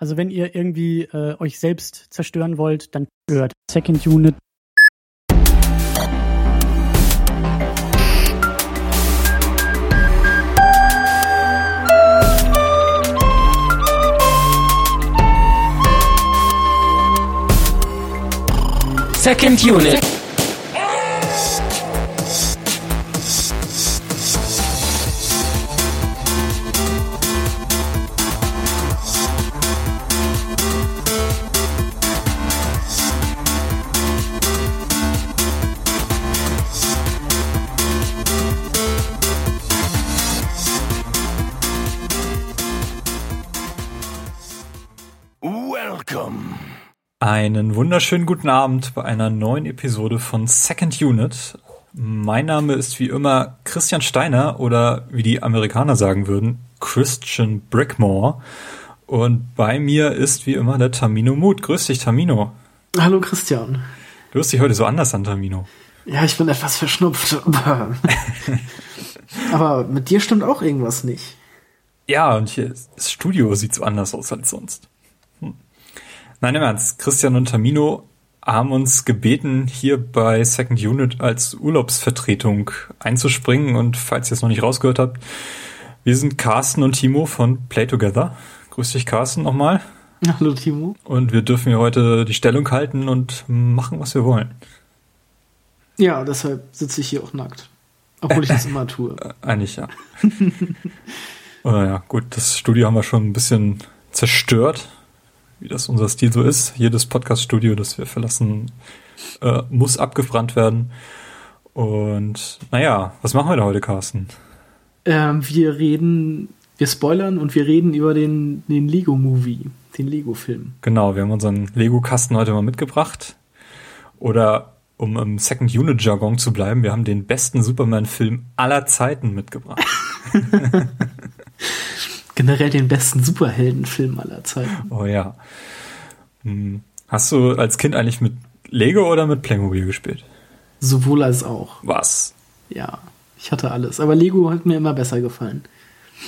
Also wenn ihr irgendwie äh, euch selbst zerstören wollt, dann hört Second Unit. Second Unit. Einen wunderschönen guten Abend bei einer neuen Episode von Second Unit. Mein Name ist wie immer Christian Steiner oder wie die Amerikaner sagen würden, Christian Brickmore. Und bei mir ist wie immer der Tamino Mut. Grüß dich, Tamino. Hallo Christian. Du hörst dich heute so anders an, Tamino. Ja, ich bin etwas verschnupft. Aber mit dir stimmt auch irgendwas nicht. Ja, und hier das Studio sieht so anders aus als sonst. Nein, im Ernst. Christian und Tamino haben uns gebeten, hier bei Second Unit als Urlaubsvertretung einzuspringen. Und falls ihr es noch nicht rausgehört habt, wir sind Carsten und Timo von Play Together. Grüß dich, Carsten, nochmal. Hallo Timo. Und wir dürfen hier heute die Stellung halten und machen, was wir wollen. Ja, deshalb sitze ich hier auch nackt. Obwohl ich das immer tue. Eigentlich ja. oh, ja, gut, das Studio haben wir schon ein bisschen zerstört, wie das unser Stil so ist. Jedes Podcast-Studio, das wir verlassen, äh, muss abgebrannt werden. Und naja, was machen wir da heute, Carsten? Ähm, wir reden, wir spoilern und wir reden über den, den Lego-Movie, den Lego-Film. Genau, wir haben unseren Lego-Kasten heute mal mitgebracht. Oder um im Second Unit Jargon zu bleiben, wir haben den besten Superman-Film aller Zeiten mitgebracht. Generell den besten Superheldenfilm aller Zeiten. Oh ja. Hm. Hast du als Kind eigentlich mit Lego oder mit Playmobil gespielt? Sowohl als auch. Was? Ja, ich hatte alles. Aber Lego hat mir immer besser gefallen.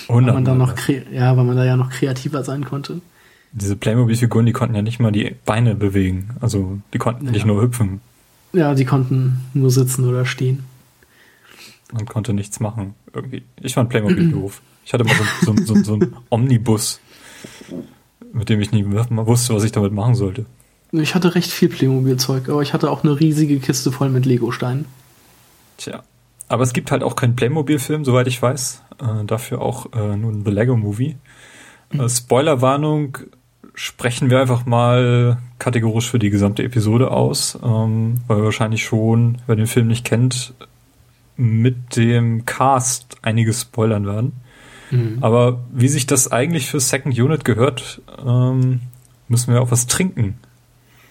Weil man da noch ja, weil man da ja noch kreativer sein konnte. Diese Playmobil-Figuren, die konnten ja nicht mal die Beine bewegen. Also die konnten ja. nicht nur hüpfen. Ja, die konnten nur sitzen oder stehen. Man konnte nichts machen, irgendwie. Ich fand Playmobil doof. Ich hatte mal so, so, so, so einen Omnibus, mit dem ich nie wusste, was ich damit machen sollte. Ich hatte recht viel Playmobil-Zeug, aber ich hatte auch eine riesige Kiste voll mit Lego-Steinen. Tja. Aber es gibt halt auch keinen Playmobil-Film, soweit ich weiß. Äh, dafür auch äh, nur ein The Lego Movie. Äh, Spoilerwarnung sprechen wir einfach mal kategorisch für die gesamte Episode aus, ähm, weil wir wahrscheinlich schon, wer den Film nicht kennt, mit dem Cast einiges spoilern werden. Mhm. Aber wie sich das eigentlich für Second Unit gehört, ähm, müssen wir auch was trinken.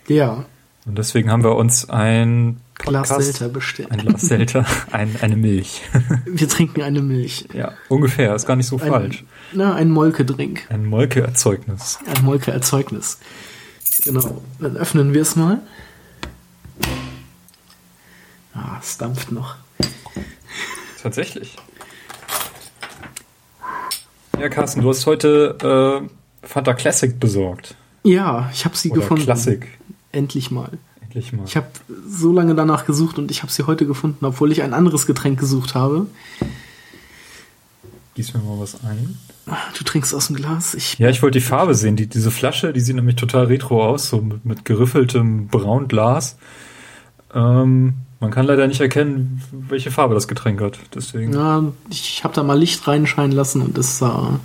Ja. Und deswegen haben wir uns ein Glas Selter bestellt. Ein Glas Selter, ein, eine Milch. Wir trinken eine Milch. Ja, ungefähr, ist gar nicht so ein, falsch. Na, ein Molke-Drink. Ein Molke-Erzeugnis. Ein Molke-Erzeugnis. Genau. Dann öffnen wir es mal. Ah, es dampft noch. Tatsächlich. Ja, Carsten, du hast heute äh, Fanta Classic besorgt. Ja, ich habe sie Oder gefunden. Classic. Endlich mal. Endlich mal. Ich habe so lange danach gesucht und ich habe sie heute gefunden, obwohl ich ein anderes Getränk gesucht habe. Gieß mir mal was ein. Du trinkst aus dem Glas. Ich Ja, ich wollte die Farbe sehen. Die, diese Flasche, die sieht nämlich total retro aus, so mit, mit geriffeltem Braunglas. Ähm, man kann leider nicht erkennen, welche Farbe das Getränk hat. Deswegen. ja, ich habe da mal Licht reinscheinen lassen und es sah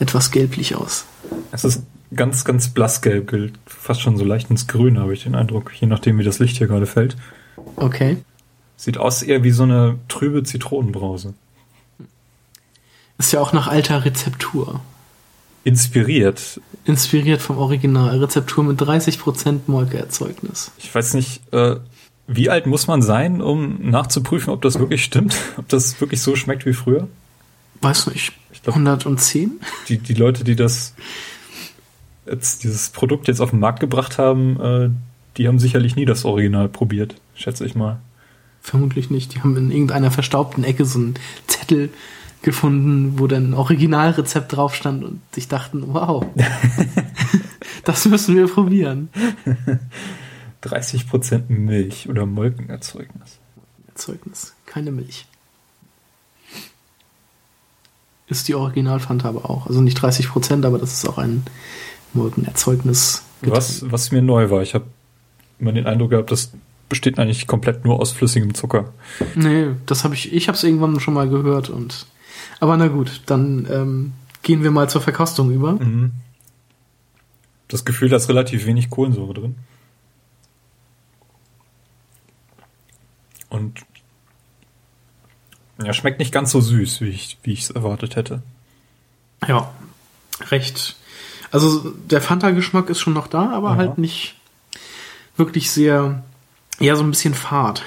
etwas gelblich aus. Es ist ganz, ganz blassgelb, gilt fast schon so leicht ins Grün, habe ich den Eindruck, je nachdem, wie das Licht hier gerade fällt. Okay. Sieht aus eher wie so eine trübe Zitronenbrause. Ist ja auch nach alter Rezeptur. Inspiriert. Inspiriert vom Original. Rezeptur mit 30% Molke-Erzeugnis. Ich weiß nicht, äh, wie alt muss man sein, um nachzuprüfen, ob das wirklich stimmt? Ob das wirklich so schmeckt wie früher? Weiß nicht. Ich glaub- 110? Die, die Leute, die das jetzt dieses Produkt jetzt auf den Markt gebracht haben, äh, die haben sicherlich nie das Original probiert, schätze ich mal. Vermutlich nicht. Die haben in irgendeiner verstaubten Ecke so einen Zettel gefunden, wo dann ein Originalrezept drauf stand und sich dachten, wow, Das müssen wir probieren. 30% Milch oder Molkenerzeugnis. Erzeugnis, keine Milch. Ist die Original-Fanta aber auch. Also nicht 30%, aber das ist auch ein Molkenerzeugnis. Was, was mir neu war, ich habe immer den Eindruck gehabt, das besteht eigentlich komplett nur aus flüssigem Zucker. Nee, das habe ich, ich habe es irgendwann schon mal gehört und, aber na gut, dann ähm, gehen wir mal zur Verkostung über. Mhm. Das Gefühl, da ist relativ wenig Kohlensäure drin. Und ja, schmeckt nicht ganz so süß, wie ich wie ich es erwartet hätte. Ja, recht. Also der Fanta-Geschmack ist schon noch da, aber Ja. halt nicht wirklich sehr, ja so ein bisschen fad.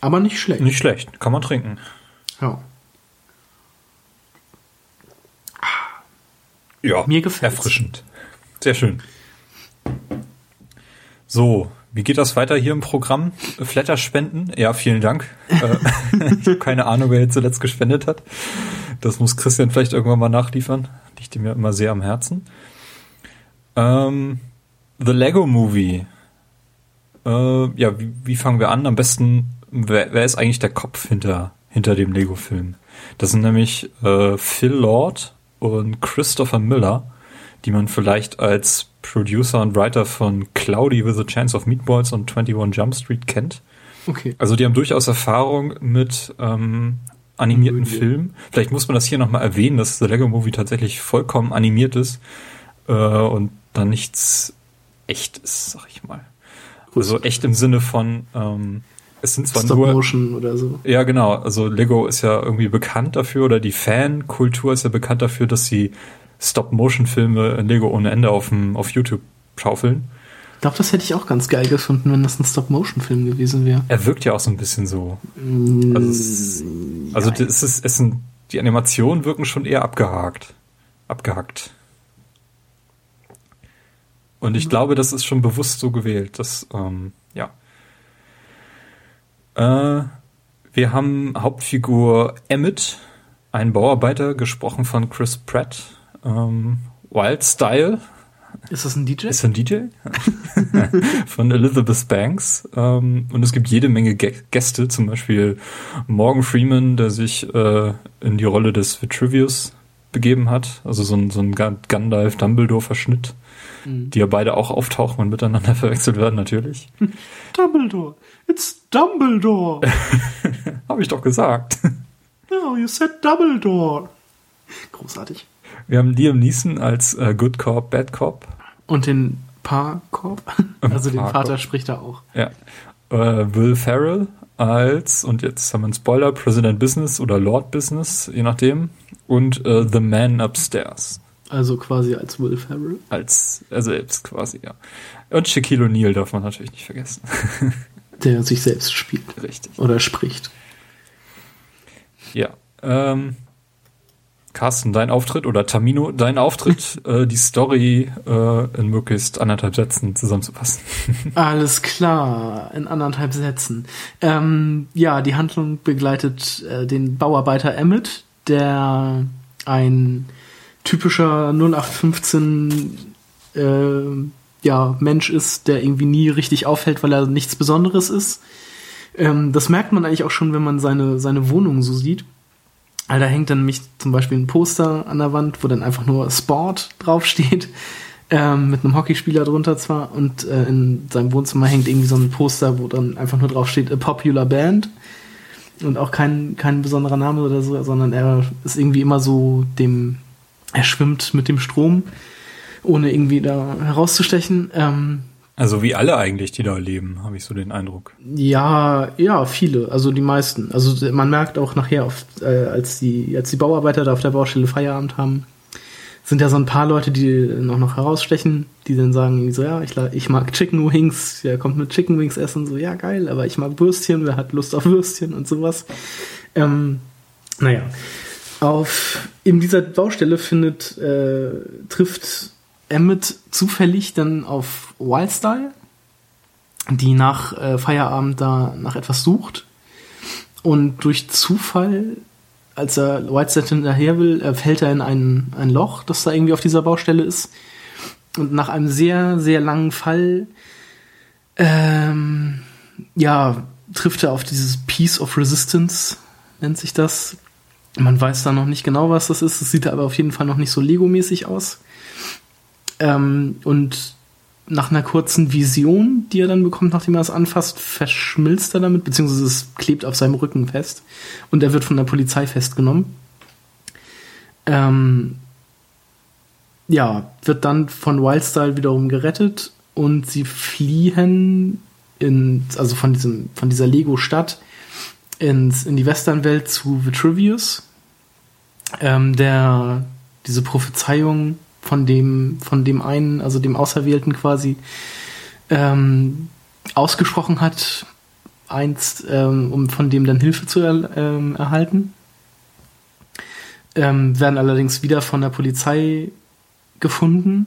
Aber nicht schlecht. Nicht schlecht, kann man trinken. Ja. Ja, Mir gefällt's. Erfrischend. Sehr schön. So, wie geht das weiter hier im Programm? Flatterspenden? Ja, vielen Dank. Äh, ich habe keine Ahnung, wer jetzt zuletzt gespendet hat. Das muss Christian vielleicht irgendwann mal nachliefern. Liegt ihm ja immer sehr am Herzen. Ähm, The Lego Movie. Äh, ja, wie, wie fangen wir an? Am besten, wer, wer ist eigentlich der Kopf hinter, hinter dem Lego-Film? Das sind nämlich äh, Phil Lord und Christopher Miller, die man vielleicht als Producer und Writer von Cloudy with a Chance of Meatballs und 21 Jump Street kennt. Okay. Also die haben durchaus Erfahrung mit ähm, animierten Komödie. Filmen. Vielleicht muss man das hier nochmal erwähnen, dass The Lego Movie tatsächlich vollkommen animiert ist äh, und da nichts echt ist, sag ich mal. Also echt im Sinne von, ähm, es sind zwar Stop nur Motion oder so. ja, genau. Also Lego ist ja irgendwie bekannt dafür oder die Fankultur ist ja bekannt dafür, dass sie Stop-Motion-Filme in Lego ohne Ende auf, dem, auf YouTube schaufeln. Ich glaube, das hätte ich auch ganz geil gefunden, wenn das ein Stop-Motion-Film gewesen wäre. Er wirkt ja auch so ein bisschen so. Also, es, also das ist, es sind, die Animationen wirken schon eher abgehakt. Abgehackt. Und ich glaube, das ist schon bewusst so gewählt. Das, ähm, ja. Äh, wir haben Hauptfigur Emmett, ein Bauarbeiter, gesprochen von Chris Pratt. Ähm, Wild Style Ist das ein DJ? ist ein DJ von Elizabeth Banks. Ähm, und es gibt jede Menge Gä- Gäste, zum Beispiel Morgan Freeman, der sich äh, in die Rolle des Vitruvius begeben hat. Also so ein, so ein Ga- Gandalf-Dumbledore-Verschnitt, Mhm. die ja beide auch auftauchen und miteinander verwechselt werden, natürlich. Dumbledore. It's Dumbledore. Habe ich doch gesagt. No, you said Dumbledore. Großartig. Wir haben Liam Neeson als äh, Good Cop, Bad Cop. Und den Paarkorb. Also den. Vater spricht er auch. Ja. Äh, Will Ferrell als, und jetzt haben wir einen Spoiler, President Business oder Lord Business, je nachdem. Und äh, The Man Upstairs. Also quasi als Will Ferrell. Als er selbst quasi, ja. Und Shaquille O'Neal darf man natürlich nicht vergessen. Der sich selbst spielt. Richtig. Oder spricht. Ja. Ähm, Carsten, dein Auftritt oder Tamino, dein Auftritt, äh, die Story äh, in möglichst anderthalb Sätzen zusammenzufassen. Alles klar, in anderthalb Sätzen. Ähm, ja, die Handlung begleitet äh, den Bauarbeiter Emmett, der ein typischer 0815 äh, ja, Mensch ist, der irgendwie nie richtig auffällt, weil er nichts Besonderes ist. Ähm, das merkt man eigentlich auch schon, wenn man seine, seine Wohnung so sieht. Also da hängt dann nämlich zum Beispiel ein Poster an der Wand, wo dann einfach nur Sport draufsteht, ähm, mit einem Hockeyspieler drunter zwar. Und äh, in seinem Wohnzimmer hängt irgendwie so ein Poster, wo dann einfach nur draufsteht, a popular band. Und auch kein, kein besonderer Name oder so, sondern er ist irgendwie immer so dem, er schwimmt mit dem Strom, ohne irgendwie da herauszustechen. Ähm, Also wie alle eigentlich, die da leben, habe ich so den Eindruck. ja, ja, viele, also die meisten. Also man merkt auch nachher, oft, äh, als die, als die Bauarbeiter da auf der Baustelle Feierabend haben, sind ja so ein paar Leute, die noch noch herausstechen, die dann sagen so, ja, ich, ich mag Chicken Wings, der kommt mit Chicken Wings essen, so, ja, geil, aber ich mag Würstchen, wer hat Lust auf Würstchen und sowas. Ähm, naja, auf in dieser Baustelle findet, äh, trifft Emmett zufällig dann auf Wildstyle, die nach äh, Feierabend da nach etwas sucht. Und durch Zufall, als er Whiteside hinterher will, äh, fällt er in ein, ein Loch, das da irgendwie auf dieser Baustelle ist. und nach einem sehr, sehr langen Fall, ähm, ja, trifft er auf dieses Piece of Resistance, nennt sich das. Man weiß da noch nicht genau, was das ist. Es sieht aber auf jeden Fall noch nicht so Lego-mäßig aus. Ähm, und nach einer kurzen Vision, die er dann bekommt, nachdem er es anfasst, verschmilzt er damit, beziehungsweise es klebt auf seinem Rücken fest. Und er wird von der Polizei festgenommen. Ähm, ja, wird dann von Wildstyle wiederum gerettet und sie fliehen in, also von diesem, von dieser Lego-Stadt ins, in die Westernwelt zu Vitruvius, ähm, der diese Prophezeiung von dem, von dem einen, also dem Auserwählten quasi, ähm, ausgesprochen hat, einst, ähm, um von dem dann Hilfe zu er, ähm, erhalten. Ähm, werden allerdings wieder von der Polizei gefunden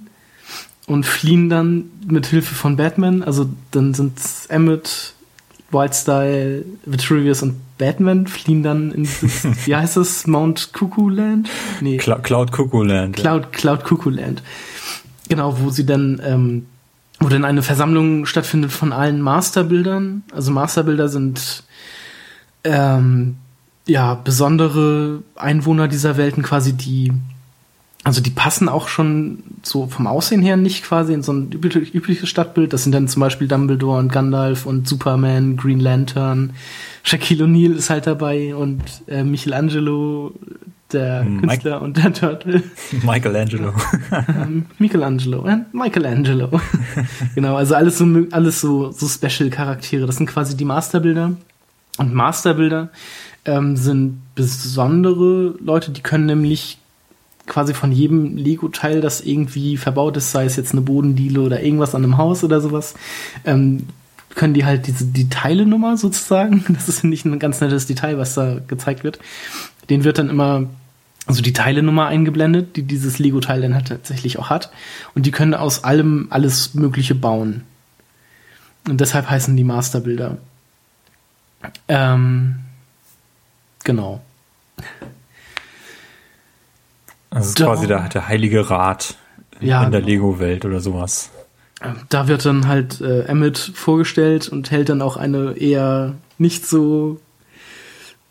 und fliehen dann mit Hilfe von Batman. Also dann sind Emmett, Wildstyle, Vitruvius und Batman fliehen dann in dieses, wie heißt es, Mount Cuckoo Land? Nee. Cl Cloud Cuckoo Land. Cloud, Cloud Cuckoo Land. Genau, wo sie dann, ähm, wo dann eine Versammlung stattfindet von allen Masterbildern. Also Masterbilder sind ähm, ja besondere Einwohner dieser Welten quasi, die also die passen auch schon so vom Aussehen her nicht quasi in so ein übliches Stadtbild. Das sind dann zum Beispiel Dumbledore und Gandalf und Superman, Green Lantern. Shaquille O'Neal ist halt dabei und äh, Michelangelo, der Mike Künstler und der Turtle. Michelangelo. Ähm, Michelangelo, äh, Michelangelo. genau, also alles so alles so so Special Charaktere. Das sind quasi die Masterbilder und Masterbilder ähm, sind besondere Leute, die können nämlich quasi von jedem Lego-Teil, das irgendwie verbaut ist, sei es jetzt eine Bodendiele oder irgendwas an einem Haus oder sowas, ähm, können die halt diese die Teilenummer sozusagen, das ist nicht ein ganz nettes Detail, was da gezeigt wird, den wird dann immer also die Teilenummer eingeblendet, die dieses Lego-Teil dann halt tatsächlich auch hat. Und die können aus allem alles Mögliche bauen. Und deshalb heißen die Masterbilder. Ähm, genau. Also ist quasi der, der heilige Rat ja, in der genau. Lego-Welt oder sowas. Da wird dann halt äh, Emmett vorgestellt und hält dann auch eine eher nicht so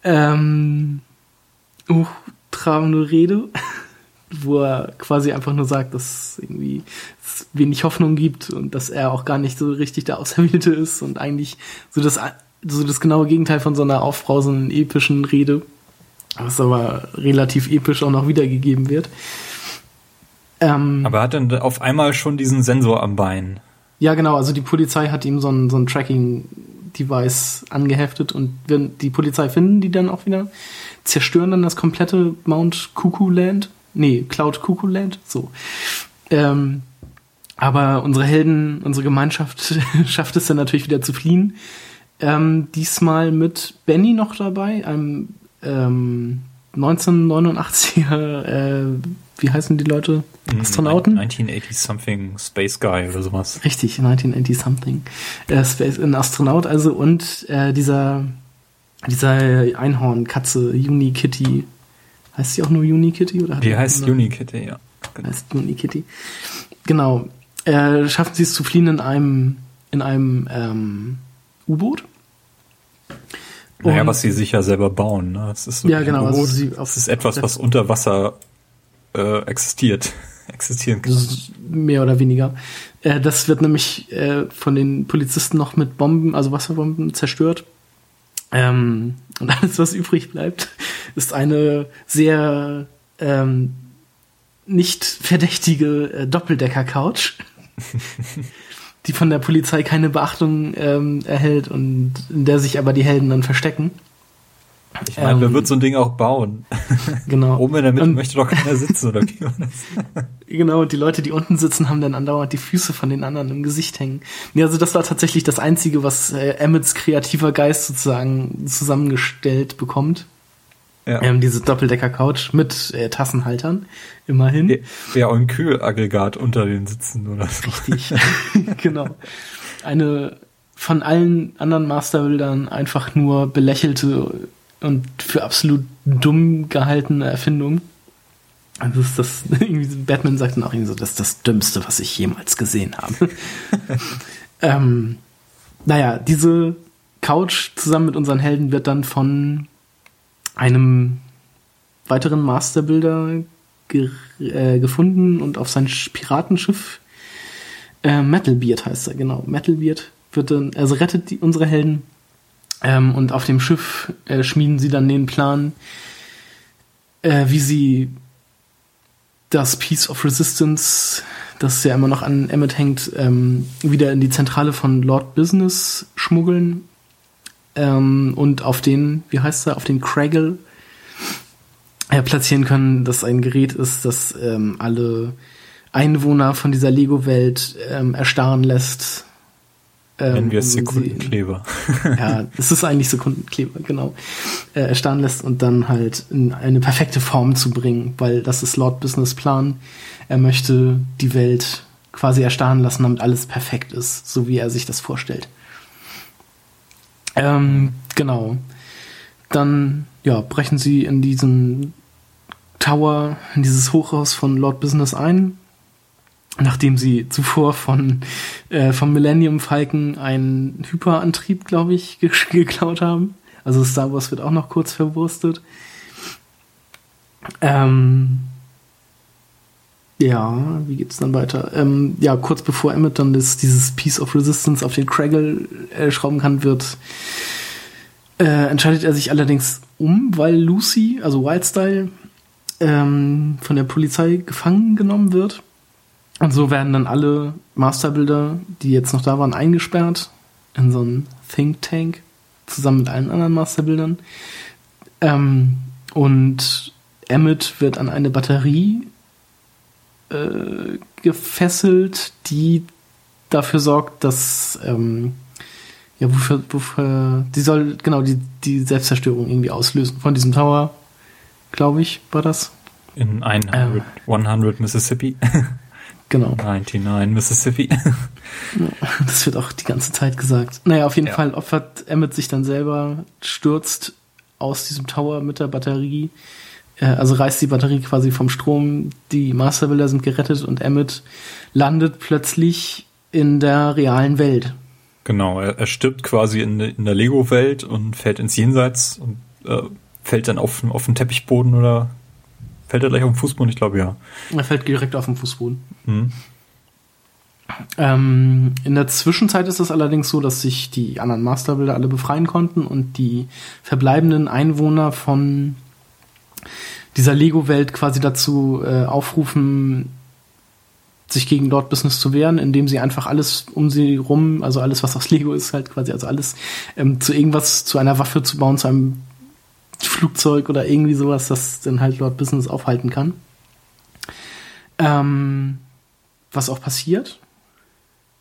ähm, hochtrabende Rede, wo er quasi einfach nur sagt, dass irgendwie es wenig Hoffnung gibt und dass er auch gar nicht so richtig der Auserwählte ist und eigentlich so das, so das genaue Gegenteil von so einer aufbrausenden, epischen Rede was aber relativ episch auch noch wiedergegeben wird. Ähm, aber er hat dann auf einmal schon diesen Sensor am Bein. Ja, genau. Also die Polizei hat ihm so ein, so ein Tracking-Device angeheftet und wenn die Polizei finden die dann auch wieder, zerstören dann das komplette Mount Cuckoo Land. Nee, Cloud Cuckoo Land. So. Ähm, aber unsere Helden, unsere Gemeinschaft schafft es dann natürlich wieder zu fliehen. Ähm, diesmal mit Benny noch dabei, einem ähm, 1989er, äh, wie heißen die Leute? Mhm, Astronauten? 1980 something Space Guy oder sowas. Richtig, 1980 something. Äh, Space, ein Astronaut also und äh, dieser dieser Einhornkatze, Unikitty. Heißt sie auch nur Unikitty? Oder die heißt Unikitty, ja. Genau. Heißt Unikitty. Genau. Äh, schaffen sie es zu fliehen in einem in einem ähm, U-Boot naja, was sie sich ja selber bauen. Ne? Das ist so ja, genau. Also sie das ist etwas, was unter Wasser äh, existiert. Existieren kann. Mehr oder weniger. Äh, das wird nämlich äh, von den Polizisten noch mit Bomben, also Wasserbomben, zerstört. Ähm, und alles, was übrig bleibt, ist eine sehr ähm, nicht verdächtige äh, Doppeldecker-Couch. die von der Polizei keine Beachtung ähm, erhält und in der sich aber die Helden dann verstecken. Ich meine, ähm, wer wird so ein Ding auch bauen? Genau. Oben in der Mitte und, möchte doch keiner sitzen, oder wie war das? genau, und die Leute, die unten sitzen, haben dann andauernd die Füße von den anderen im Gesicht hängen. Nee, also das war tatsächlich das Einzige, was äh, Emmets kreativer Geist sozusagen zusammengestellt bekommt. Ja. Ähm, diese Doppeldecker-Couch mit äh, Tassenhaltern, immerhin. Ja, und Kühlaggregat unter den Sitzen, oder? Richtig, genau. Eine von allen anderen Masterbildern einfach nur belächelte und für absolut dumm gehaltene Erfindung. Also ist das, irgendwie, Batman sagt dann auch irgendwie so, das ist das Dümmste, was ich jemals gesehen habe. ähm, naja, diese Couch zusammen mit unseren Helden wird dann von einem weiteren Masterbilder ge äh, gefunden und auf sein Piratenschiff. Äh, Metalbeard heißt er, genau. Metalbeard wird dann, also rettet die, unsere Helden. Ähm, und auf dem Schiff äh, schmieden sie dann den Plan, äh, wie sie das Piece of Resistance, das ja immer noch an Emmet hängt, ähm, wieder in die Zentrale von Lord Business schmuggeln ähm, und auf den, wie heißt er, auf den Craggle äh, platzieren können, dass ein Gerät ist, das ähm, alle Einwohner von dieser Lego-Welt ähm, erstarren lässt. Ähm, Nennen wir es Sekundenkleber. ja, es ist eigentlich Sekundenkleber, genau. Äh, erstarren lässt und dann halt in eine perfekte Form zu bringen, weil das ist Lord Business Plan. Er möchte die Welt quasi erstarren lassen, damit alles perfekt ist, so wie er sich das vorstellt. Ähm, genau. Dann ja, brechen sie in diesen Tower, in dieses Hochhaus von Lord Business ein, nachdem sie zuvor von äh, vom Millennium Falcon einen Hyperantrieb, glaube ich, ge geklaut haben. Also Star Wars wird auch noch kurz verwurstet. Ähm, ja, wie geht's dann weiter? Ähm, ja, kurz bevor Emmett dann das, dieses Piece of Resistance auf den Craggle äh, schrauben kann, wird äh, entscheidet er sich allerdings um, weil Lucy, also Wildstyle, ähm, von der Polizei gefangen genommen wird. Und so werden dann alle Masterbilder, die jetzt noch da waren, eingesperrt in so einen Think Tank zusammen mit allen anderen Masterbildern. Ähm, und Emmett wird an eine Batterie äh, gefesselt, die dafür sorgt, dass ähm, ja, wofür, wofür, die soll genau die, die Selbstzerstörung irgendwie auslösen von diesem Tower, glaube ich, war das. In 100, ähm, 100 Mississippi. Genau. 99 Mississippi. das wird auch die ganze Zeit gesagt. Naja, auf jeden ja. Fall opfert Emmett sich dann selber, stürzt aus diesem Tower mit der Batterie, also reißt die Batterie quasi vom Strom, die Masterbilder sind gerettet und Emmett landet plötzlich in der realen Welt. Genau, er, er stirbt quasi in, in der Lego-Welt und fällt ins Jenseits und äh, fällt dann auf, auf den Teppichboden oder Fällt er gleich auf den Fußboden? Ich glaube ja. Er fällt direkt auf den Fußboden. Mhm. Ähm, in der Zwischenzeit ist es allerdings so, dass sich die anderen Masterbilder alle befreien konnten und die verbleibenden Einwohner von dieser Lego-Welt quasi dazu äh, aufrufen, sich gegen Lord Business zu wehren, indem sie einfach alles um sie rum, also alles, was aus Lego ist, halt quasi, also alles ähm, zu irgendwas, zu einer Waffe zu bauen, zu einem Flugzeug oder irgendwie sowas, das dann halt Lord Business aufhalten kann. Ähm, was auch passiert.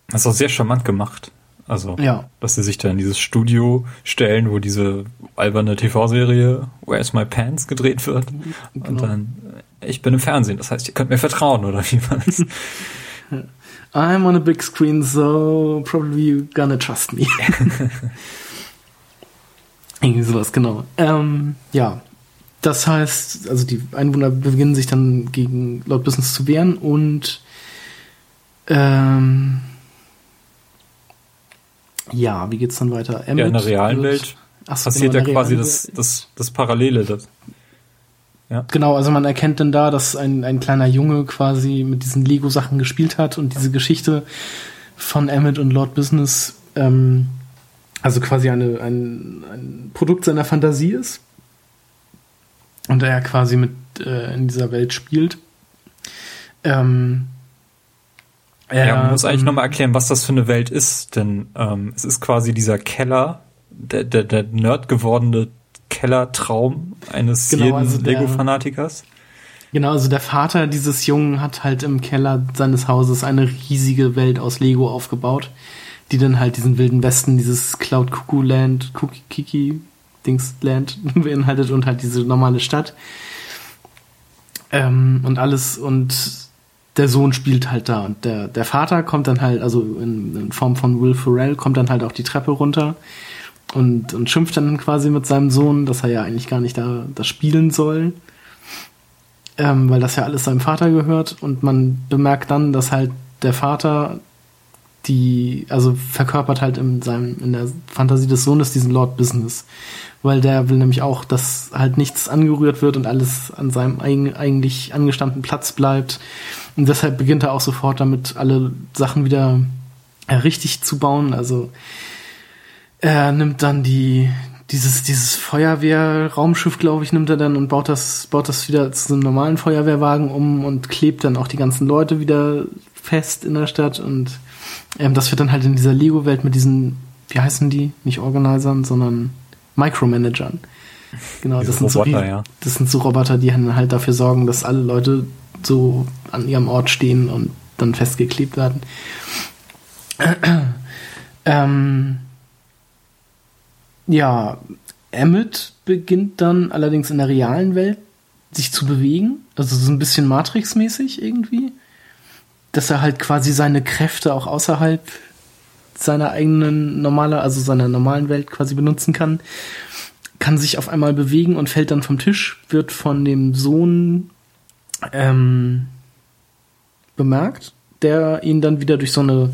Das ist auch sehr charmant gemacht. Also, ja. dass sie sich da in dieses Studio stellen, wo diese alberne TV-Serie Where's My Pants gedreht wird. Genau. Und dann, ich bin im Fernsehen, das heißt, ihr könnt mir vertrauen, oder wie man es. I'm on a big screen, so probably you're gonna trust me. Irgendwie sowas, genau. Ähm, ja, das heißt, also die Einwohner beginnen sich dann gegen Lord Business zu wehren und ähm, ja, wie geht's dann weiter? Emmett ja, in der realen wird, Welt achso, passiert genau, ja quasi das, das, das Parallele. Das, ja. Genau, also man erkennt dann da, dass ein, ein kleiner Junge quasi mit diesen Lego-Sachen gespielt hat und diese Geschichte von Emmett und Lord Business ähm, also quasi eine, ein, ein Produkt seiner Fantasie ist und er quasi mit äh, in dieser Welt spielt. Ähm, ja, man muss eigentlich ähm, nochmal erklären, was das für eine Welt ist, denn ähm, es ist quasi dieser Keller, der, der, der Nerd gewordene Kellertraum eines genau, jeden also Lego-Fanatikers. Genau, also der Vater dieses Jungen hat halt im Keller seines Hauses eine riesige Welt aus Lego aufgebaut die dann halt diesen wilden Westen, dieses Cloud Cuckoo Land, Cookie Kiki Dings Land beinhaltet und halt diese normale Stadt. Ähm, und alles und der Sohn spielt halt da und der, der Vater kommt dann halt, also in, in Form von Will Ferrell, kommt dann halt auch die Treppe runter und, und schimpft dann quasi mit seinem Sohn, dass er ja eigentlich gar nicht da das spielen soll. ähm, weil das ja alles seinem Vater gehört und man bemerkt dann, dass halt der Vater die, also verkörpert halt in seinem, in der Fantasie des Sohnes diesen Lord Business. Weil der will nämlich auch, dass halt nichts angerührt wird und alles an seinem eigentlich angestammten Platz bleibt. Und deshalb beginnt er auch sofort damit, alle Sachen wieder richtig zu bauen. Also er nimmt dann die, dieses, dieses Feuerwehr-Raumschiff, glaube ich, nimmt er dann und baut das, baut das wieder zu einem normalen Feuerwehrwagen um und klebt dann auch die ganzen Leute wieder fest in der Stadt und ähm, das wird dann halt in dieser Lego-Welt mit diesen, wie heißen die? Nicht Organisern, sondern Micromanagern. Genau, das sind, Roboter, so, ja. das sind so Roboter, die halt dafür sorgen, dass alle Leute so an ihrem Ort stehen und dann festgeklebt werden. ähm, ja, Emmett beginnt dann allerdings in der realen Welt sich zu bewegen, also so ein bisschen Matrix-mäßig irgendwie dass er halt quasi seine Kräfte auch außerhalb seiner eigenen normale, also seiner normalen Welt quasi benutzen kann, kann sich auf einmal bewegen und fällt dann vom Tisch, wird von dem Sohn ähm, bemerkt, der ihn dann wieder durch so eine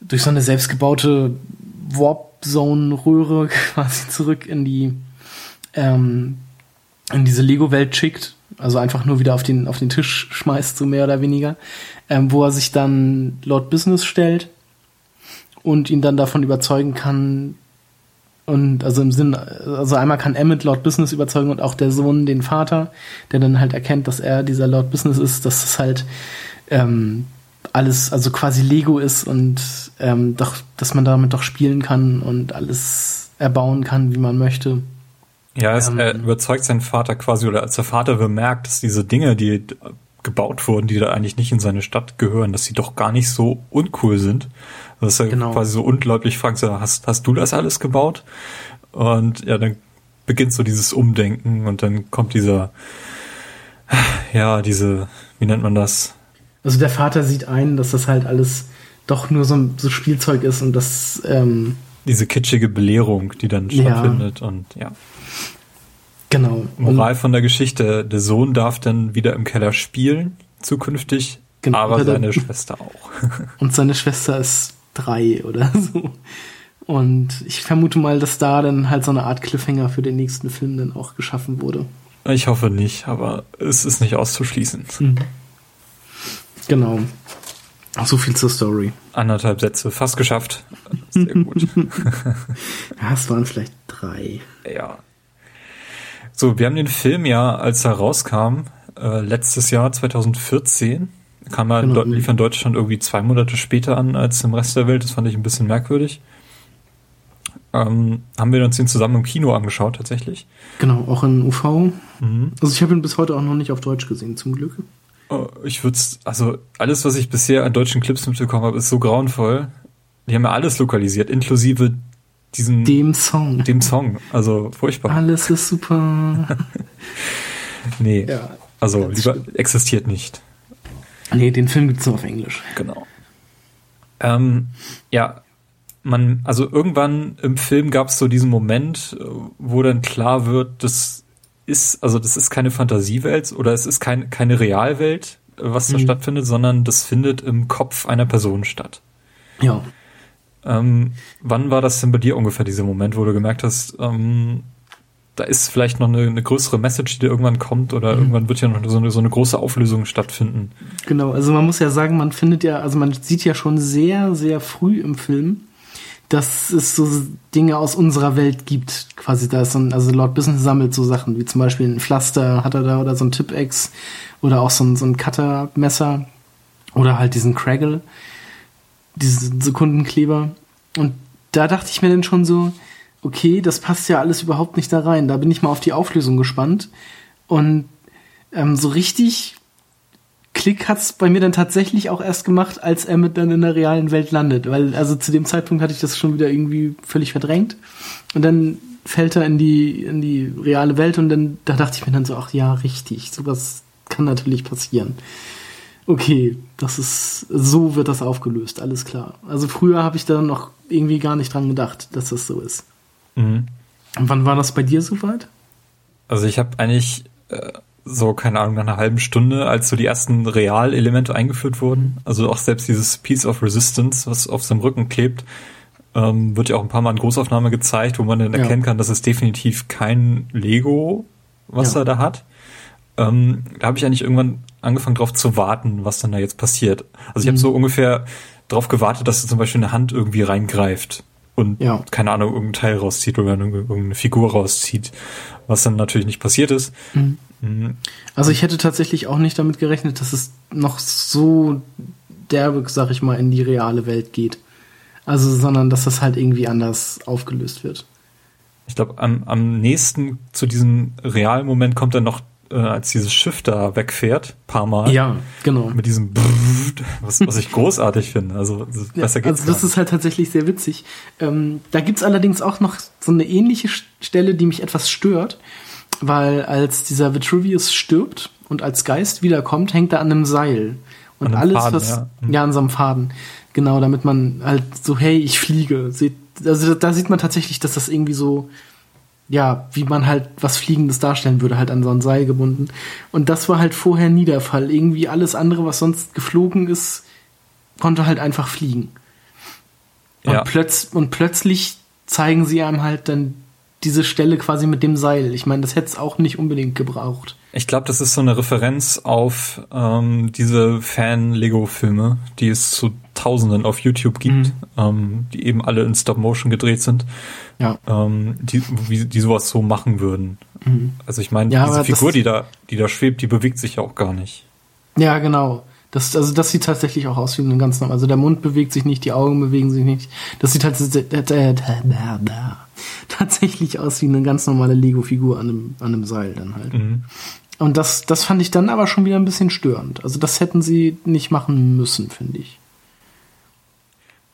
durch so eine selbstgebaute Warp Zone Röhre quasi zurück in die ähm, in diese Lego Welt schickt, also einfach nur wieder auf den auf den Tisch schmeißt so mehr oder weniger. Ähm, wo er sich dann Lord Business stellt und ihn dann davon überzeugen kann, und also im Sinn, also einmal kann Emmett Lord Business überzeugen und auch der Sohn den Vater, der dann halt erkennt, dass er dieser Lord Business ist, dass es halt ähm, alles, also quasi Lego ist und ähm, doch, dass man damit doch spielen kann und alles erbauen kann, wie man möchte. Ja, es, ähm, er überzeugt seinen Vater quasi, oder als der Vater bemerkt, dass diese Dinge, die gebaut wurden, die da eigentlich nicht in seine Stadt gehören, dass sie doch gar nicht so uncool sind. Dass er genau. quasi so unglaublich fragt, hast, hast du das alles gebaut? Und ja, dann beginnt so dieses Umdenken und dann kommt dieser, ja, diese, wie nennt man das? Also der Vater sieht ein, dass das halt alles doch nur so, so Spielzeug ist und das ähm, diese kitschige Belehrung, die dann stattfindet ja. und ja. Genau. Moral von der Geschichte, der Sohn darf dann wieder im Keller spielen, zukünftig, genau, aber seine Schwester auch. Und seine Schwester ist drei oder so. Und ich vermute mal, dass da dann halt so eine Art Cliffhanger für den nächsten Film dann auch geschaffen wurde. Ich hoffe nicht, aber es ist nicht auszuschließen. Mhm. Genau. So viel zur Story. Anderthalb Sätze, fast geschafft. Sehr gut. ja, es waren vielleicht drei. Ja, so, wir haben den Film ja, als er rauskam, äh, letztes Jahr, 2014, kam er genau. lief in Deutschland irgendwie zwei Monate später an als im Rest der Welt. Das fand ich ein bisschen merkwürdig. Ähm, haben wir uns den zusammen im Kino angeschaut, tatsächlich. Genau, auch in UV. Mhm. Also ich habe ihn bis heute auch noch nicht auf Deutsch gesehen, zum Glück. Oh, ich würde also alles, was ich bisher an deutschen Clips mitbekommen habe, ist so grauenvoll. Die haben ja alles lokalisiert, inklusive diesen dem Song. Dem Song. Also furchtbar. Alles ist super. nee. Ja, also lieber schlimm. existiert nicht. Nee, den Film gibt's nur auf Englisch. Genau. Ähm, ja, man, also irgendwann im Film gab es so diesen Moment, wo dann klar wird, das ist, also das ist keine Fantasiewelt oder es ist kein, keine Realwelt, was da mhm. stattfindet, sondern das findet im Kopf einer Person statt. Ja. Ähm, wann war das denn bei dir ungefähr dieser Moment, wo du gemerkt hast, ähm, da ist vielleicht noch eine, eine, größere Message, die irgendwann kommt oder mhm. irgendwann wird ja noch so eine, so eine große Auflösung stattfinden. Genau, also man muss ja sagen, man findet ja, also man sieht ja schon sehr, sehr früh im Film, dass es so Dinge aus unserer Welt gibt. Quasi da ist so ein, also Lord Business sammelt so Sachen, wie zum Beispiel ein Pflaster hat er da oder so ein Tipex oder auch so ein, so ein Cuttermesser oder halt diesen Craggle diesen Sekundenkleber. Und da dachte ich mir dann schon so, okay, das passt ja alles überhaupt nicht da rein. Da bin ich mal auf die Auflösung gespannt. Und ähm, so richtig Klick hat's bei mir dann tatsächlich auch erst gemacht, als er mit dann in der realen Welt landet. Weil, also zu dem Zeitpunkt hatte ich das schon wieder irgendwie völlig verdrängt. Und dann fällt er in die, in die reale Welt und dann, da dachte ich mir dann so, ach ja, richtig, sowas kann natürlich passieren okay, das ist, so wird das aufgelöst, alles klar. Also früher habe ich da noch irgendwie gar nicht dran gedacht, dass das so ist. Mhm. Und wann war das bei dir soweit? Also ich habe eigentlich äh, so, keine Ahnung, nach einer halben Stunde, als so die ersten Realelemente eingeführt wurden. Also auch selbst dieses Piece of Resistance, was auf seinem Rücken klebt, ähm, wird ja auch ein paar Mal in Großaufnahme gezeigt, wo man dann erkennen kann, dass es definitiv kein Lego, was Ja. er da hat. Ähm, da habe ich eigentlich irgendwann angefangen drauf zu warten, was dann da jetzt passiert. Also ich habe Mhm. so ungefähr drauf gewartet, dass zum Beispiel eine Hand irgendwie reingreift und Ja. keine Ahnung, irgendein Teil rauszieht oder irgendeine Figur rauszieht, was dann natürlich nicht passiert ist. Mhm. Also ich hätte tatsächlich auch nicht damit gerechnet, dass es noch so derbe, sag ich mal, in die reale Welt geht. Also, sondern dass das halt irgendwie anders aufgelöst wird. Ich glaube, am, am nächsten zu diesem realen Moment kommt dann noch, äh, als dieses Schiff da wegfährt, paar Mal. Ja, genau. Mit diesem was, was ich großartig finde. Also besser geht's also das ist halt tatsächlich sehr witzig. Ähm, da gibt's allerdings auch noch so eine ähnliche Stelle, die mich etwas stört, weil als dieser Vitruvius stirbt und als Geist wiederkommt, hängt er an einem Seil. Und alles, Faden, was ja. Mhm. ja an so einem Faden, genau, damit man halt so, hey, ich fliege. Seht, also da sieht man tatsächlich, dass das irgendwie so, ja, wie man halt was Fliegendes darstellen würde, halt an so ein Seil gebunden. Und das war halt vorher nie der Fall. Irgendwie alles andere, was sonst geflogen ist, konnte halt einfach fliegen. Und, Ja. plötz und plötzlich zeigen sie einem halt dann diese Stelle quasi mit dem Seil. Ich meine, das hätte es auch nicht unbedingt gebraucht. Ich glaube, das ist so eine Referenz auf ähm, diese Fan-Lego-Filme, die es zu Tausenden auf YouTube gibt, Mhm. ähm, die eben alle in Stop-Motion gedreht sind, Ja. ähm, die, wie, die sowas so machen würden. Also ich meine, Mhm. Ja, diese Figur, die da, die da schwebt, die bewegt sich ja auch gar nicht. Ja, genau. Das, also das sieht tatsächlich auch aus wie ein ganz normal. Also der Mund bewegt sich nicht, die Augen bewegen sich nicht. Das sieht halt äh, tatsächlich aus wie eine ganz normale Lego-Figur an einem, an einem Seil dann halt. Mhm. Und das, das fand ich dann aber schon wieder ein bisschen störend. Also das hätten sie nicht machen müssen, finde ich.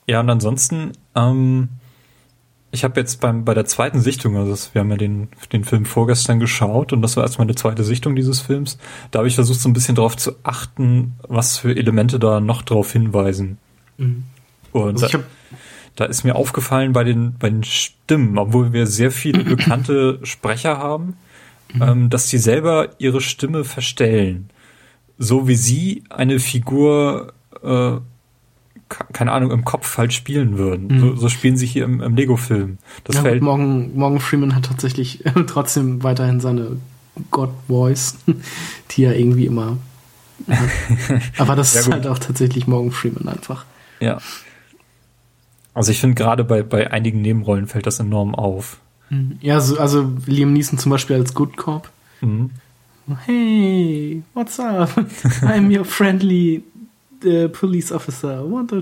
Ja, und ansonsten, ähm, ich habe jetzt beim, bei der zweiten Sichtung, also wir haben ja den, den Film vorgestern geschaut und das war erstmal eine zweite Sichtung dieses Films, da habe ich versucht, so ein bisschen drauf zu achten, was für Elemente da noch drauf hinweisen. Und Also da, da ist mir aufgefallen bei den, bei den Stimmen, obwohl wir sehr viele bekannte Sprecher haben, ähm, dass die selber ihre Stimme verstellen. So wie sie eine Figur, äh, keine Ahnung, im Kopf halt spielen würden. So, so spielen sie hier im, im Lego-Film. Das ja, fällt. Morgan, Morgan Freeman hat tatsächlich trotzdem weiterhin seine God-Voice, die er irgendwie immer hat. Aber das Ja, ist halt auch tatsächlich Morgan Freeman einfach. Ja. Also ich finde gerade bei, bei einigen Nebenrollen fällt das enorm auf. Ja, so, also Liam Neeson zum Beispiel als Good Cop. Mhm. Hey, what's up? I'm your friendly uh, police officer. Want a,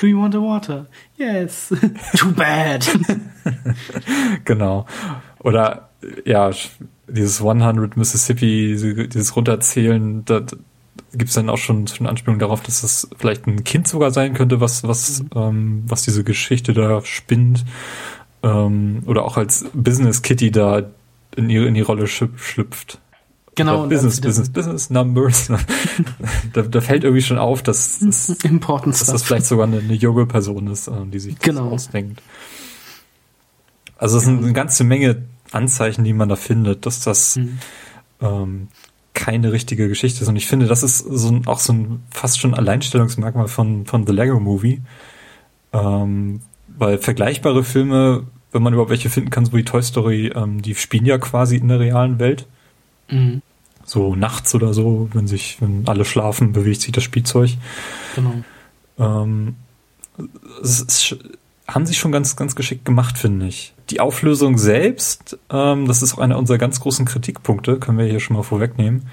do you want a water? Yes. Too bad. Genau. Oder ja, dieses 100 Mississippi, diese- dieses Runterzählen, da gibt es dann auch schon, schon Anspielungen darauf, dass das vielleicht ein Kind sogar sein könnte, was, was, ähm, was diese Geschichte da spinnt. Ähm, oder auch als Business Kitty da in ihre, in die Rolle schlüp- schlüpft. Genau. Oder Business, Business, Business Numbers. da, da fällt irgendwie schon auf, dass, dass, dass das vielleicht sogar eine, eine junge Person ist, äh, die sich das Genau. ausdenkt. Also es sind eine ganze Menge Anzeichen, die man da findet, dass das Mhm. ähm, keine richtige Geschichte ist. Und ich finde, das ist so ein, auch so ein fast schon Alleinstellungsmerkmal von, von The Lego Movie. Ähm, weil vergleichbare Filme, wenn man überhaupt welche finden kann, so wie Toy Story, ähm, die spielen ja quasi in der realen Welt. Mhm, So nachts oder so, wenn sich, wenn alle schlafen, bewegt sich das Spielzeug. genau. Ähm, es ist, haben sie schon ganz, ganz geschickt gemacht, finde ich. Die Auflösung selbst, ähm, das ist auch einer unserer ganz großen Kritikpunkte, können wir hier schon mal vorwegnehmen,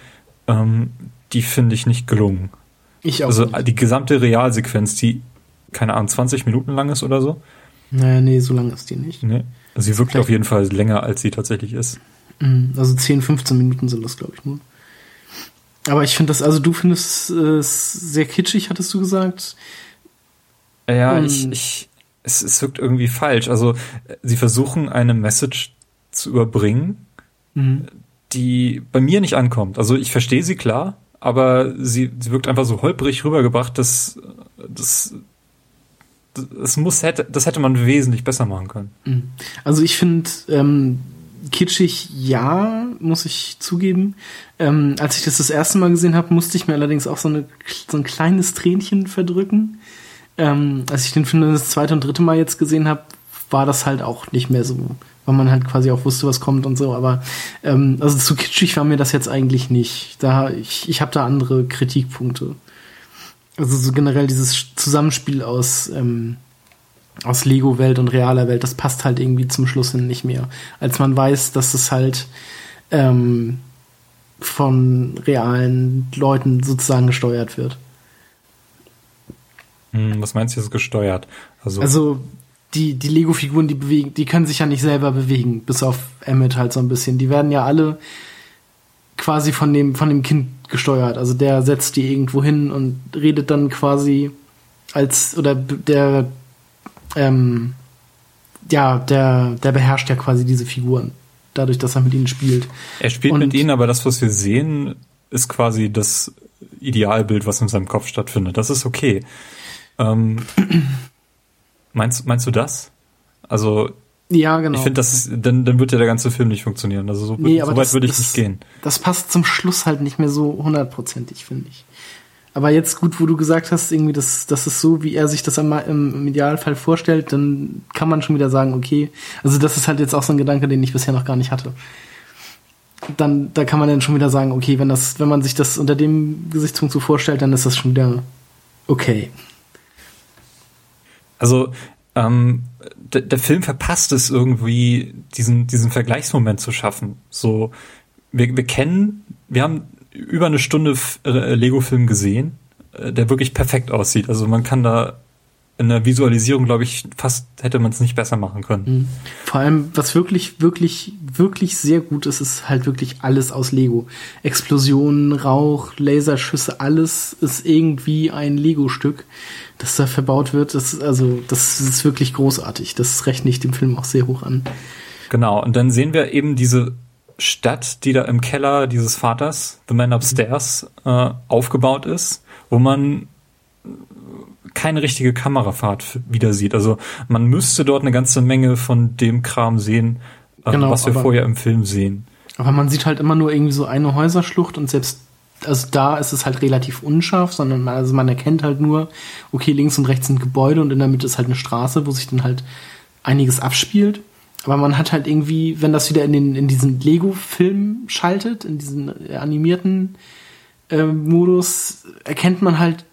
ähm, die finde ich nicht gelungen. Ich auch. Also nicht. die gesamte Realsequenz, die, keine Ahnung, 20 Minuten lang ist oder so. Naja, nee, so lange ist die nicht. Nee. Sie wirkt Vielleicht- auf jeden Fall länger, als sie tatsächlich ist. Mhm, Also 10, 15 Minuten sind das, glaube ich, nur. Aber ich finde das, also du findest es sehr kitschig, hattest du gesagt. Ja, Ähm. ich, ich, es, es wirkt irgendwie falsch. Also äh, sie versuchen eine Message zu überbringen, Mhm. die bei mir nicht ankommt. Also ich verstehe sie klar, aber sie, sie wirkt einfach so holprig rübergebracht, dass das das muss hätte das hätte man wesentlich besser machen können. Mhm. Also ich finde, ähm, kitschig, ja, muss ich zugeben. Ähm, als ich das das erste Mal gesehen habe, musste ich mir allerdings auch so, eine, so ein kleines Tränchen verdrücken. Ähm, als ich den Film das zweite und dritte Mal jetzt gesehen habe, war das halt auch nicht mehr so, weil man halt quasi auch wusste, was kommt und so. Aber ähm, also zu kitschig war mir das jetzt eigentlich nicht. Da ich, ich habe da andere Kritikpunkte. Also so generell dieses Zusammenspiel aus ähm, aus Lego-Welt und realer Welt, das passt halt irgendwie zum Schluss hin nicht mehr. Als man weiß, dass es halt ähm, von realen Leuten sozusagen gesteuert wird. Hm, was meinst du jetzt gesteuert? Also, also die, die Lego-Figuren, die bewegen, die können sich ja nicht selber bewegen, bis auf Emmett halt so ein bisschen. Die werden ja alle quasi von dem, von dem Kind gesteuert. Also der setzt die irgendwo hin und redet dann quasi als, oder der ähm, ja, der, der beherrscht ja quasi diese Figuren, dadurch, dass er mit ihnen spielt. Er spielt Und mit ihnen, aber das, was wir sehen, ist quasi das Idealbild, was in seinem Kopf stattfindet. Das ist okay. Ähm, meinst, meinst du das? Also, ja, genau. Ich finde, das ist, dann, dann wird ja der ganze Film nicht funktionieren. Also so, nee, so weit das, würde ich das, nicht gehen. Das passt zum Schluss halt nicht mehr so hundertprozentig, finde ich. Aber jetzt gut, wo du gesagt hast, irgendwie, das, das ist so, wie er sich das im, im Idealfall vorstellt, dann kann man schon wieder sagen, okay, also das ist halt jetzt auch so ein Gedanke, den ich bisher noch gar nicht hatte. Dann, da kann man dann schon wieder sagen, okay, wenn das, wenn man sich das unter dem Gesichtspunkt so vorstellt, dann ist das schon wieder okay. Also, ähm, der, Film verpasst es irgendwie, diesen, diesen Vergleichsmoment zu schaffen. So, wir, wir kennen, wir haben über eine Stunde äh, Lego-Film gesehen, äh, der wirklich perfekt aussieht. Also man kann da in der Visualisierung, glaube ich, fast hätte man es nicht besser machen können. Mhm. Vor allem, was wirklich, wirklich, wirklich sehr gut ist, ist halt wirklich alles aus Lego. Explosionen, Rauch, Laserschüsse, alles ist irgendwie ein Lego-Stück, das da verbaut wird. Das, also, das ist wirklich großartig. Das rechne ich dem Film auch sehr hoch an. Genau, und dann sehen wir eben diese Stadt, die da im Keller dieses Vaters, The Man Upstairs, äh, aufgebaut ist, wo man keine richtige Kamerafahrt wieder sieht. Also man müsste dort eine ganze Menge von dem Kram sehen, äh, genau, was wir vorher im Film sehen. Aber man sieht halt immer nur irgendwie so eine Häuserschlucht und selbst also da ist es halt relativ unscharf, sondern man, also man erkennt halt nur, okay, links und rechts sind Gebäude und in der Mitte ist halt eine Straße, wo sich dann halt einiges abspielt. Aber man hat halt irgendwie, wenn das wieder in, den, in diesen Lego-Film schaltet, in diesen animierten äh, Modus, erkennt man halt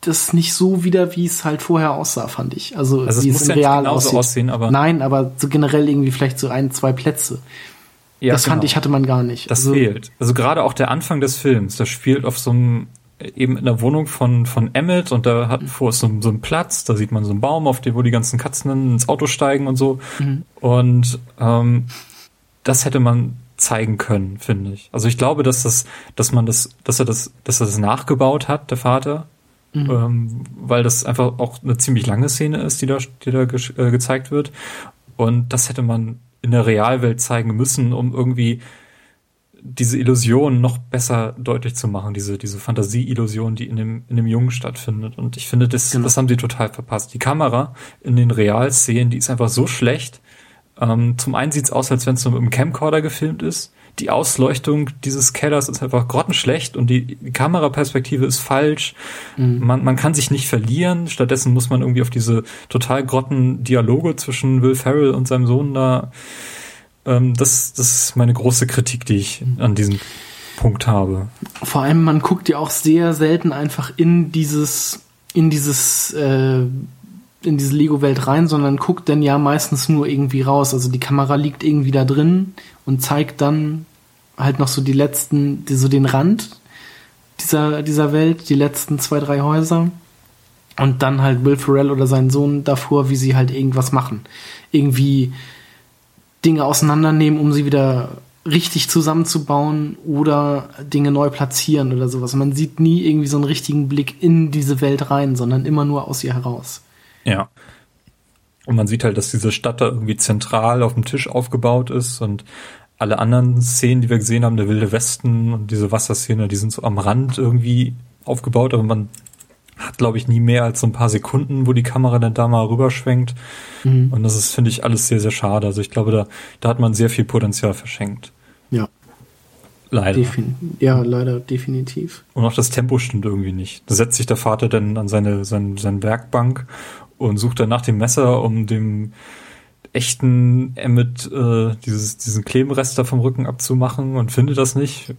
das nicht so wieder, wie es halt vorher aussah, fand ich. Also, also wie es, es in ja real aussieht. aussehen, aber. Nein, aber so generell irgendwie vielleicht so ein, zwei Plätze. Ja, das genau. fand ich, hatte man gar nicht. Das also, fehlt. Also gerade auch der Anfang des Films, das spielt auf so einem eben in der Wohnung von, von Emmett und da hat vor so, so ein Platz, da sieht man so einen Baum, auf dem, wo die ganzen Katzen ins Auto steigen und so. Mhm. Und ähm, das hätte man zeigen können, finde ich. Also ich glaube, dass das, dass man das, dass er das, dass er das nachgebaut hat, der Vater, mhm. ähm, weil das einfach auch eine ziemlich lange Szene ist, die da, die da ge äh, gezeigt wird. Und das hätte man in der Realwelt zeigen müssen, um irgendwie diese Illusion noch besser deutlich zu machen, diese, diese Fantasie-Illusion, die in dem, in dem Jungen stattfindet. Und ich finde, das, genau. das haben sie total verpasst. Die Kamera in den Realszenen, die ist einfach so schlecht. Ähm, zum einen sieht's aus, als wenn es nur mit einem Camcorder gefilmt ist. Die Ausleuchtung dieses Kellers ist einfach grottenschlecht und die, die Kameraperspektive ist falsch. Mhm. Man, man kann sich nicht verlieren. Stattdessen muss man irgendwie auf diese total grotten Dialoge zwischen Will Ferrell und seinem Sohn da ähm, das, das ist meine große Kritik, die ich an diesem Punkt habe. Vor allem, man guckt ja auch sehr selten einfach in dieses, in dieses, äh, in diese Lego-Welt rein, sondern guckt dann ja meistens nur irgendwie raus. Also die Kamera liegt irgendwie da drin und zeigt dann halt noch so die letzten, die, so den Rand dieser, dieser Welt, die letzten zwei, drei Häuser. Und dann halt Will Ferrell oder sein Sohn davor, wie sie halt irgendwas machen. Irgendwie Dinge auseinandernehmen, um sie wieder richtig zusammenzubauen oder Dinge neu platzieren oder sowas. Man sieht nie irgendwie so einen richtigen Blick in diese Welt rein, sondern immer nur aus ihr heraus. Ja. Und man sieht halt, dass diese Stadt da irgendwie zentral auf dem Tisch aufgebaut ist und alle anderen Szenen, die wir gesehen haben, der Wilde Westen und diese Wasserszene, die sind so am Rand irgendwie aufgebaut, aber man hat, glaube ich, nie mehr als so ein paar Sekunden, wo die Kamera dann da mal rüberschwenkt. Mhm. Und das ist, finde ich, alles sehr, sehr schade. Also ich glaube, da, da hat man sehr viel Potenzial verschenkt. Ja. Leider. Defin ja, leider, definitiv. Und auch das Tempo stimmt irgendwie nicht. Da setzt sich der Vater dann an seine, seine, seine Werkbank und sucht dann nach dem Messer, um dem echten Emmet äh, dieses, diesen Klebenrest da vom Rücken abzumachen und findet das nicht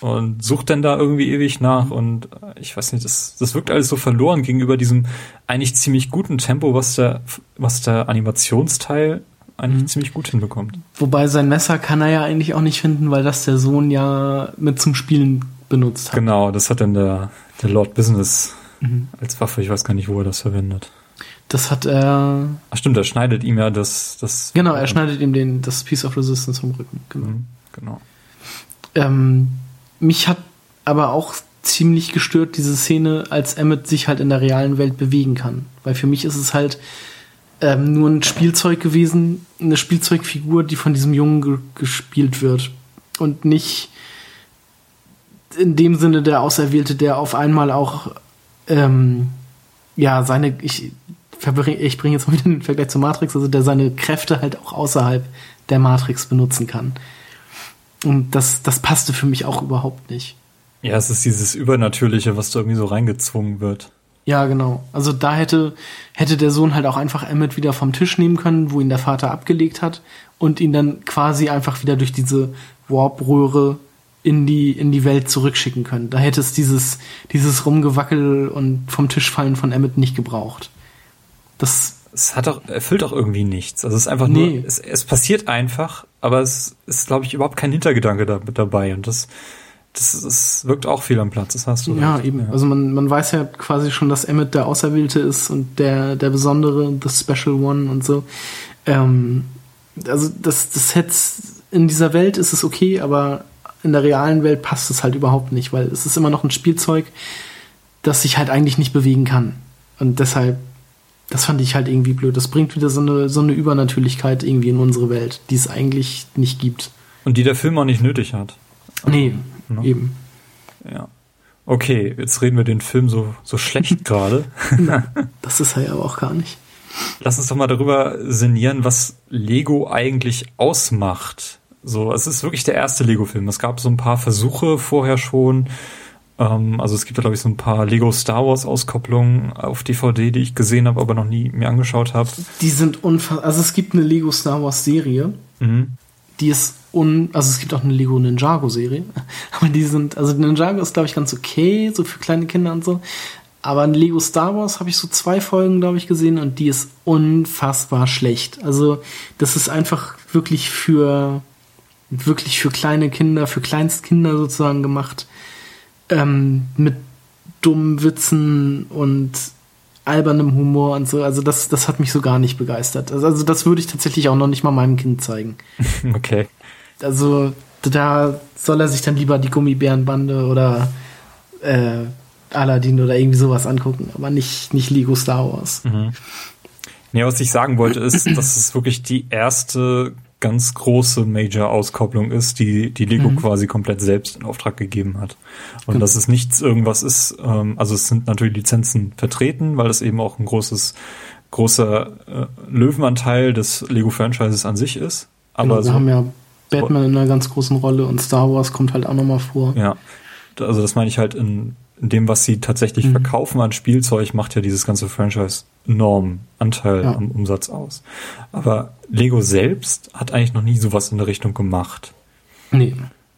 und sucht dann da irgendwie ewig nach und ich weiß nicht, das, das wirkt alles so verloren gegenüber diesem eigentlich ziemlich guten Tempo, was der, was der Animationsteil eigentlich mhm. ziemlich gut hinbekommt. Wobei sein Messer kann er ja eigentlich auch nicht finden, weil das der Sohn ja mit zum Spielen benutzt hat. Genau, das hat dann der, der Lord Business mhm. als Waffe. Ich weiß gar nicht, wo er das verwendet. Das hat er. Ach stimmt, er schneidet ihm ja das. das genau, er schneidet ihm den, das Piece of Resistance vom Rücken. Genau. Mhm, genau. Ähm, mich hat aber auch ziemlich gestört diese Szene, als Emmett sich halt in der realen Welt bewegen kann. Weil für mich ist es halt ähm, nur ein Spielzeug gewesen, eine Spielzeugfigur, die von diesem Jungen ge gespielt wird. Und nicht in dem Sinne der Auserwählte, der auf einmal auch ähm, ja seine, ich, ich bringe jetzt mal wieder den Vergleich zur Matrix, also der seine Kräfte halt auch außerhalb der Matrix benutzen kann. Und das, das passte für mich auch überhaupt nicht. Ja, es ist dieses Übernatürliche, was da irgendwie so reingezwungen wird. Ja, genau. Also da hätte, hätte der Sohn halt auch einfach Emmett wieder vom Tisch nehmen können, wo ihn der Vater abgelegt hat und ihn dann quasi einfach wieder durch diese Warp-Röhre in die, in die Welt zurückschicken können. Da hätte es dieses, dieses Rumgewackel und vom Tisch fallen von Emmett nicht gebraucht. Das. Es hat auch, erfüllt auch irgendwie nichts. Also es ist einfach nee. nur, es, es passiert einfach, aber es ist, glaube ich, überhaupt kein Hintergedanke da, dabei. Und das, das, das wirkt auch viel am Platz, das hast du. Ja, eben. Ja. Also man, man weiß ja quasi schon, dass Emmett der Auserwählte ist und der, der Besondere, the Special One und so. Ähm, also das, das hätte in dieser Welt ist es okay, aber in der realen Welt passt es halt überhaupt nicht, weil es ist immer noch ein Spielzeug, das sich halt eigentlich nicht bewegen kann. Und deshalb, das fand ich halt irgendwie blöd. Das bringt wieder so eine, so eine Übernatürlichkeit irgendwie in unsere Welt, die es eigentlich nicht gibt. Und die der Film auch nicht nötig hat. Nee, ne? eben. Ja. Okay, jetzt reden wir den Film so, so schlecht gerade. das ist er ja aber auch gar nicht. Lass uns doch mal darüber sinnieren, was Lego eigentlich ausmacht. So, es ist wirklich der erste Lego-Film. Es gab so ein paar Versuche vorher schon. Ähm, also es gibt da, glaube ich, so ein paar Lego Star Wars-Auskopplungen auf DVD, die ich gesehen habe, aber noch nie mir angeschaut habe. Die sind unfassbar. Also es gibt eine Lego Star Wars-Serie. Mhm. Die ist un. Also es gibt auch eine Lego Ninjago-Serie. Aber die sind. Also Ninjago ist, glaube ich, ganz okay, so für kleine Kinder und so. Aber in Lego Star Wars habe ich so zwei Folgen, glaube ich, gesehen und die ist unfassbar schlecht. Also das ist einfach wirklich für wirklich für kleine Kinder, für Kleinstkinder sozusagen gemacht, ähm, mit dummen Witzen und albernem Humor und so. Also das, das hat mich so gar nicht begeistert. Also, also das würde ich tatsächlich auch noch nicht mal meinem Kind zeigen. Okay. Also da soll er sich dann lieber die Gummibärenbande oder äh, Aladdin oder irgendwie sowas angucken, aber nicht, nicht Lego Star Wars. Mhm. Nee, was ich sagen wollte, ist, dass es wirklich die erste ganz große Major-Auskopplung ist, die die Lego mhm. quasi komplett selbst in Auftrag gegeben hat. Und genau. dass es nichts irgendwas ist, ähm, also es sind natürlich Lizenzen vertreten, weil es eben auch ein großes, großer äh, Löwenanteil des Lego-Franchises an sich ist. Aber genau, wir so, haben ja Batman in einer ganz großen Rolle und Star Wars kommt halt auch nochmal vor. Ja, also das meine ich halt in in dem, was sie tatsächlich mhm. verkaufen an Spielzeug, macht ja dieses ganze Franchise enormen Anteil ja. am Umsatz aus. Aber Lego selbst hat eigentlich noch nie sowas in der Richtung gemacht. Nee.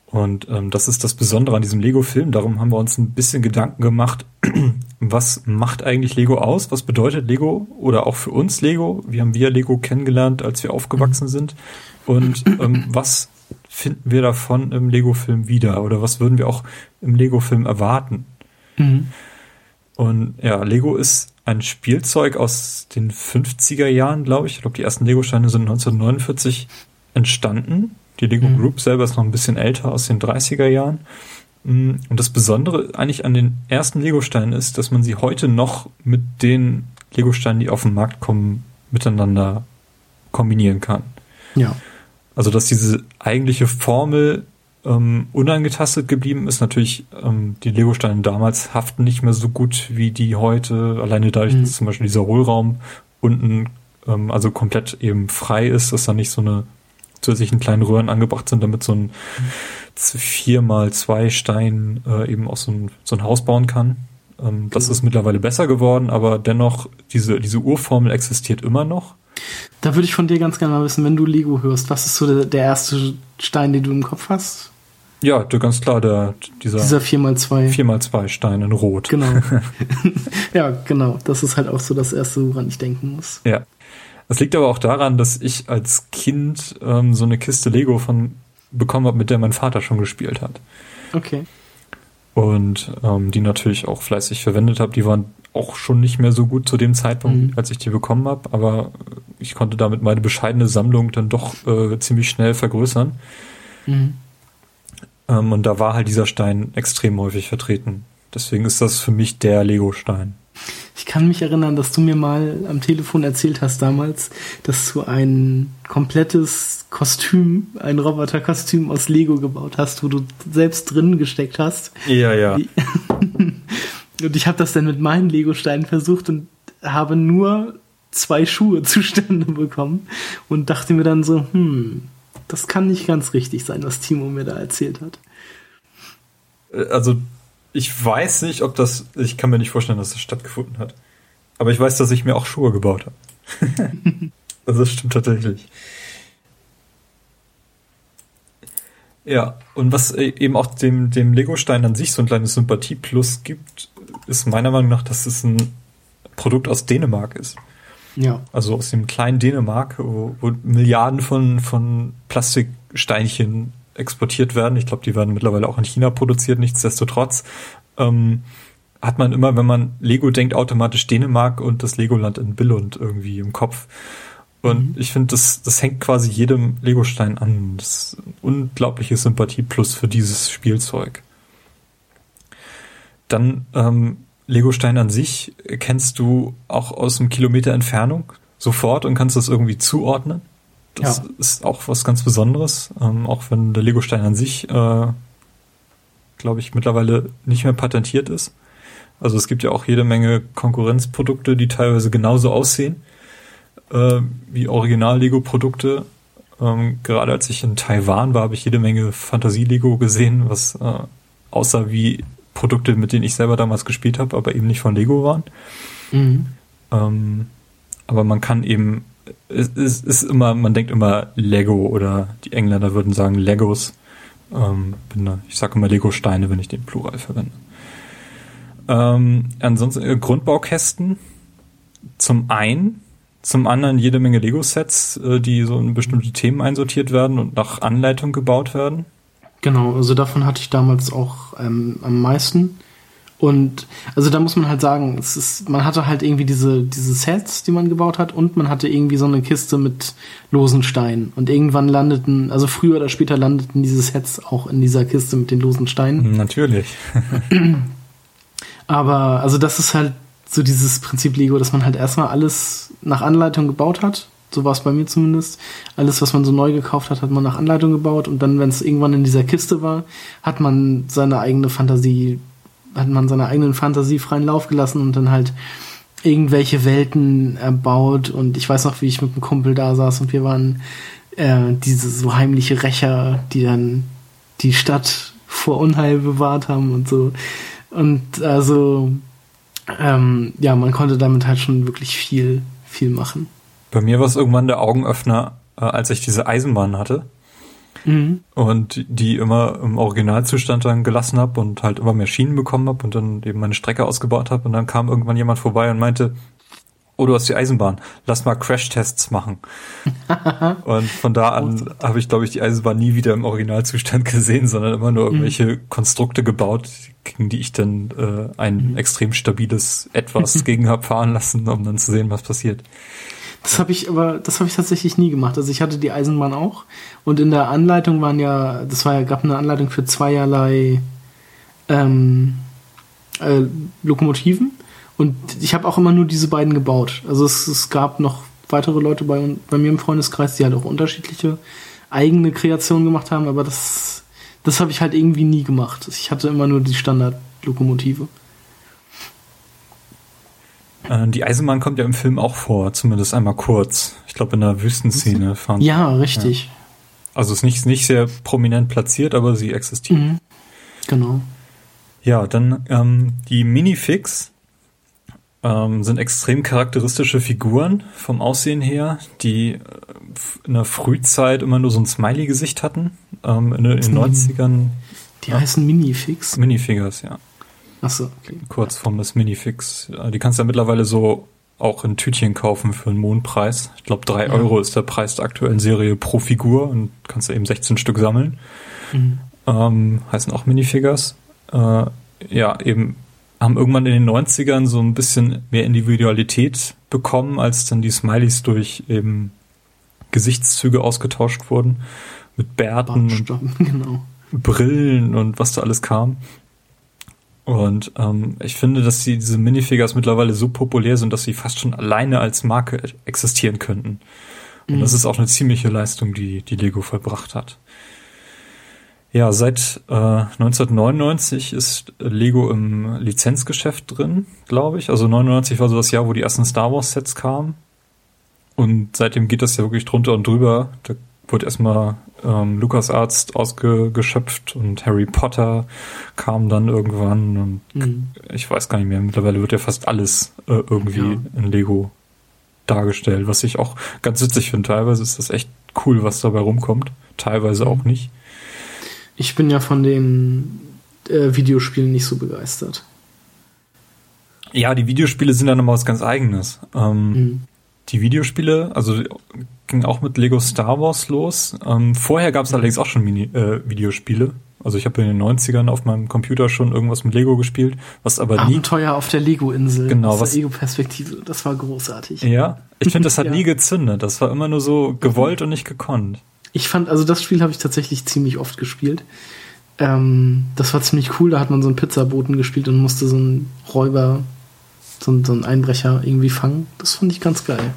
Und ähm, das ist das Besondere an diesem Lego-Film. Darum haben wir uns ein bisschen Gedanken gemacht, was macht eigentlich Lego aus? Was bedeutet Lego oder auch für uns Lego? Wie haben wir Lego kennengelernt, als wir aufgewachsen mhm. sind? Und ähm, was finden wir davon im Lego-Film wieder? Oder was würden wir auch im Lego-Film erwarten? Mhm. Und ja, Lego ist ein Spielzeug aus den 50er Jahren, glaube ich. Ich glaube, die ersten Lego-Steine sind 1949 entstanden. Die Lego mhm. Group selber ist noch ein bisschen älter, aus den 30er Jahren. Mm, und das Besondere eigentlich an den ersten Lego-Steinen ist, dass man sie heute noch mit den Lego-Steinen, die auf den Markt kommen, miteinander kombinieren kann. Ja. Also, dass diese eigentliche Formel ähm, unangetastet geblieben ist. Natürlich, ähm, die Lego-Steine damals haften nicht mehr so gut wie die heute. Alleine dadurch, mhm. dass zum Beispiel dieser Hohlraum unten ähm, also komplett eben frei ist, dass da nicht so eine zusätzlichen kleinen Röhren angebracht sind, damit so ein vier mal zwei Stein äh, eben auch so ein, so ein Haus bauen kann. Ähm, das mhm. ist mittlerweile besser geworden, aber dennoch, diese, diese Urformel existiert immer noch. Da würde ich von dir ganz gerne mal wissen, wenn du Lego hörst, was ist so der, der erste Stein, den du im Kopf hast? Ja, ganz klar, der, dieser, dieser 4x2. 4x2 Stein in Rot. Genau. ja, genau. Das ist halt auch so das Erste, woran ich denken muss. Ja. Das liegt aber auch daran, dass ich als Kind ähm, so eine Kiste Lego von bekommen habe, mit der mein Vater schon gespielt hat. Okay. Und ähm, die natürlich auch fleißig verwendet habe. Die waren auch schon nicht mehr so gut zu dem Zeitpunkt, mhm. als ich die bekommen habe, aber ich konnte damit meine bescheidene Sammlung dann doch äh, ziemlich schnell vergrößern. Mhm. Ähm, und da war halt dieser Stein extrem häufig vertreten. Deswegen ist das für mich der Lego-Stein. Ich kann mich erinnern, dass du mir mal am Telefon erzählt hast damals, dass du ein komplettes Kostüm, ein Roboterkostüm aus Lego gebaut hast, wo du selbst drin gesteckt hast. Ja, ja. Und ich habe das dann mit meinen Lego-Steinen versucht und habe nur zwei Schuhe zustande bekommen und dachte mir dann so, hm, das kann nicht ganz richtig sein, was Timo mir da erzählt hat. Äh, also ich weiß nicht, ob das, ich kann mir nicht vorstellen, dass das stattgefunden hat. Aber ich weiß, dass ich mir auch Schuhe gebaut habe. also das stimmt tatsächlich. Ja, und was äh, eben auch dem, dem Lego-Stein an sich so ein kleines Sympathie-Plus gibt, ist meiner Meinung nach, dass es ein Produkt aus Dänemark ist. Ja. Also aus dem kleinen Dänemark, wo, wo Milliarden von, von Plastiksteinchen exportiert werden. Ich glaube, die werden mittlerweile auch in China produziert. Nichtsdestotrotz ähm, hat man immer, wenn man Lego denkt, automatisch Dänemark und das Legoland in Billund irgendwie im Kopf. Und mhm. ich finde, das, das hängt quasi jedem Legostein an. Das ist ein unglaubliches Sympathie plus für dieses Spielzeug. Dann ähm, Legostein an sich kennst du auch aus einem Kilometer Entfernung sofort und kannst das irgendwie zuordnen. Das ja. ist auch was ganz Besonderes, ähm, auch wenn der Legostein an sich, äh, glaube ich, mittlerweile nicht mehr patentiert ist. Also es gibt ja auch jede Menge Konkurrenzprodukte, die teilweise genauso aussehen äh, wie Original-Lego-Produkte. Ähm, gerade als ich in Taiwan war, habe ich jede Menge Fantasie-Lego gesehen, was äh, aussah wie Produkte, mit denen ich selber damals gespielt habe, aber eben nicht von Lego waren. Mhm. Ähm, aber man kann eben es ist, ist immer, man denkt immer Lego oder die Engländer würden sagen Legos. Ähm, da, ich sage immer Lego-Steine, wenn ich den Plural verwende. Ähm, ansonsten äh, Grundbaukästen zum einen, zum anderen jede Menge Lego-Sets, äh, die so in bestimmte Themen einsortiert werden und nach Anleitung gebaut werden. Genau, also davon hatte ich damals auch ähm, am meisten. Und also da muss man halt sagen, es ist, man hatte halt irgendwie diese, diese Sets, die man gebaut hat, und man hatte irgendwie so eine Kiste mit losen Steinen. Und irgendwann landeten, also früher oder später landeten diese Sets auch in dieser Kiste mit den losen Steinen. Natürlich. Aber also das ist halt so dieses Prinzip Lego, dass man halt erstmal alles nach Anleitung gebaut hat. So war es bei mir zumindest. Alles, was man so neu gekauft hat, hat man nach Anleitung gebaut. Und dann, wenn es irgendwann in dieser Kiste war, hat man seine eigene Fantasie hat man seiner eigenen Fantasie freien Lauf gelassen und dann halt irgendwelche Welten erbaut. Und ich weiß noch, wie ich mit einem Kumpel da saß und wir waren äh, diese so heimliche Rächer, die dann die Stadt vor Unheil bewahrt haben und so. Und also, ähm, ja, man konnte damit halt schon wirklich viel, viel machen. Bei mir war es irgendwann der Augenöffner, äh, als ich diese Eisenbahn hatte. Mhm. Und die immer im Originalzustand dann gelassen habe und halt immer mehr Schienen bekommen habe und dann eben meine Strecke ausgebaut habe. Und dann kam irgendwann jemand vorbei und meinte, oh, du hast die Eisenbahn, lass mal Crashtests machen. und von da an habe ich, glaube ich, die Eisenbahn nie wieder im Originalzustand gesehen, sondern immer nur irgendwelche mhm. Konstrukte gebaut, gegen die ich dann äh, ein mhm. extrem stabiles Etwas gegen habe fahren lassen, um dann zu sehen, was passiert. Das habe ich aber, das habe ich tatsächlich nie gemacht. Also ich hatte die Eisenbahn auch und in der Anleitung waren ja, das war ja, gab eine Anleitung für zweierlei ähm, äh, Lokomotiven und ich habe auch immer nur diese beiden gebaut. Also es, es gab noch weitere Leute bei, bei mir im Freundeskreis, die halt auch unterschiedliche eigene Kreationen gemacht haben, aber das, Das habe ich halt irgendwie nie gemacht. Ich hatte immer nur die Standardlokomotive. Äh, die Eisenbahn kommt ja im Film auch vor, zumindest einmal kurz. Ich glaube in der Wüstenszene fahren. Ja, richtig. Ja. Also ist nicht, nicht sehr prominent platziert, aber sie existiert. Mhm. Genau. Ja, dann ähm, die Minifix ähm, sind extrem charakteristische Figuren vom Aussehen her, die äh, in der Frühzeit immer nur so ein Smiley-Gesicht hatten. Ähm, in, in den 90ern. Die ja, heißen Minifix? Minifigures, ja. Achso, okay. Kurzform des Minifix. Die kannst du ja mittlerweile so auch in Tütchen kaufen für einen Mondpreis. Ich glaube, drei ja. Euro ist der Preis der aktuellen Serie pro Figur und kannst du eben 16 Stück sammeln. Mhm. Ähm, heißen auch Minifigures. Äh, ja, eben haben irgendwann in den 90ern so ein bisschen mehr Individualität bekommen, als dann die Smileys durch eben Gesichtszüge ausgetauscht wurden. Mit Bärten, genau. Brillen und was da alles kam. Und ähm, ich finde, dass die, diese Minifigures mittlerweile so populär sind, dass sie fast schon alleine als Marke existieren könnten. Und mhm. das ist auch eine ziemliche Leistung, die, die Lego vollbracht hat. Ja, seit äh, 1999 ist Lego im Lizenzgeschäft drin, glaube ich. Also 99 war so das Jahr, wo die ersten Star Wars Sets kamen. Und seitdem geht das ja wirklich drunter und drüber. Da wurde erstmal ähm, Lukas Arzt ausgeschöpft und Harry Potter kam dann irgendwann und mhm. ich weiß gar nicht mehr, mittlerweile wird ja fast alles äh, irgendwie ja. in Lego dargestellt, was ich auch ganz witzig finde. Teilweise ist das echt cool, was dabei rumkommt, teilweise mhm. auch nicht. Ich bin ja von den äh, Videospielen nicht so begeistert. Ja, die Videospiele sind dann nochmal was ganz eigenes. Ähm, mhm. Die Videospiele, also ging auch mit Lego Star Wars los. Ähm, vorher gab es allerdings auch schon Mini, äh, Videospiele. Also ich habe in den 90ern auf meinem Computer schon irgendwas mit Lego gespielt, was aber Abenteuer nie... Abenteuer auf der Lego-Insel. Genau. Aus der Ego-Perspektive. Das war großartig. Ja, ich finde, das hat ja. nie gezündet. Das war immer nur so gewollt und nicht gekonnt. Ich fand, also das Spiel habe ich tatsächlich ziemlich oft gespielt. Ähm, das war ziemlich cool. Da hat man so einen Pizzaboten gespielt und musste so einen Räuber, so, so einen Einbrecher irgendwie fangen. Das fand ich ganz geil.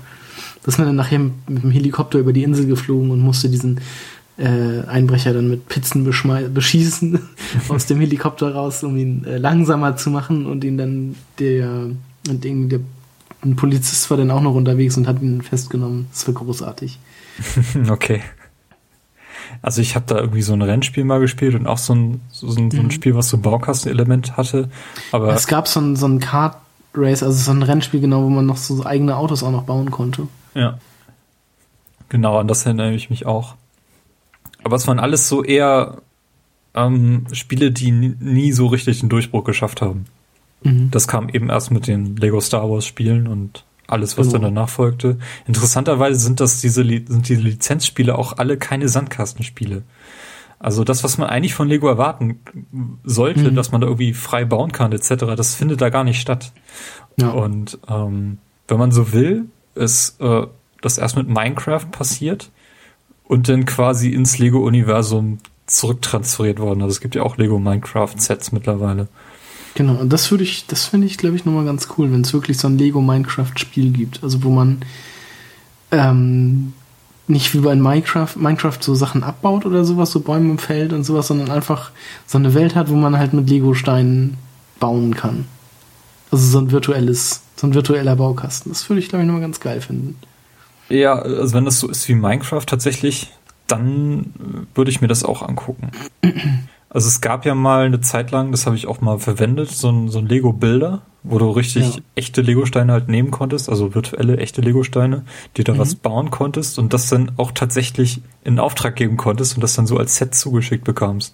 Da ist man dann nachher mit dem Helikopter über die Insel geflogen und musste diesen äh, Einbrecher dann mit Pizzen beschießen aus dem Helikopter raus, um ihn äh, langsamer zu machen und ihn dann der und irgendwie der ein Polizist war dann auch noch unterwegs und hat ihn festgenommen. Das war großartig. okay. Also ich habe da irgendwie so ein Rennspiel mal gespielt und auch so ein, so ein, so ein mhm. Spiel, was so ein Baukastenelement hatte. Aber es gab so ein, so ein Kart Race, also so ein Rennspiel genau, wo man noch so eigene Autos auch noch bauen konnte. Ja. Genau, an das erinnere ich mich auch. Aber es waren alles so eher ähm, Spiele, die nie so richtig den Durchbruch geschafft haben. Mhm. Das kam eben erst mit den Lego Star Wars Spielen und alles, was genau. dann danach folgte. Interessanterweise sind das diese, sind diese Lizenzspiele auch alle keine Sandkastenspiele. Also das, was man eigentlich von Lego erwarten sollte, mhm. dass man da irgendwie frei bauen kann, etc., das findet da gar nicht statt. Ja. Und ähm, wenn man so will, ist äh, das erst mit Minecraft passiert und dann quasi ins Lego-Universum zurücktransferiert worden. Also es gibt ja auch Lego Minecraft-Sets mittlerweile. Genau, und das würde ich, das finde ich, glaube ich, nochmal ganz cool, wenn es wirklich so ein Lego Minecraft-Spiel gibt. Also wo man ähm, nicht wie bei Minecraft, Minecraft so Sachen abbaut oder sowas, so Bäume im Feld und sowas, sondern einfach so eine Welt hat, wo man halt mit Lego-Steinen bauen kann. Also so ein virtuelles, so ein virtueller Baukasten. Das würde ich, glaube ich, nochmal ganz geil finden. Ja, also wenn das so ist wie Minecraft tatsächlich, dann würde ich mir das auch angucken. Also es gab ja mal eine Zeit lang, das habe ich auch mal verwendet, so ein, so ein Lego-Bilder, wo du richtig ja. echte Lego-Steine halt nehmen konntest, also virtuelle echte Lego-Steine, die da mhm. was bauen konntest und das dann auch tatsächlich in Auftrag geben konntest und das dann so als Set zugeschickt bekamst.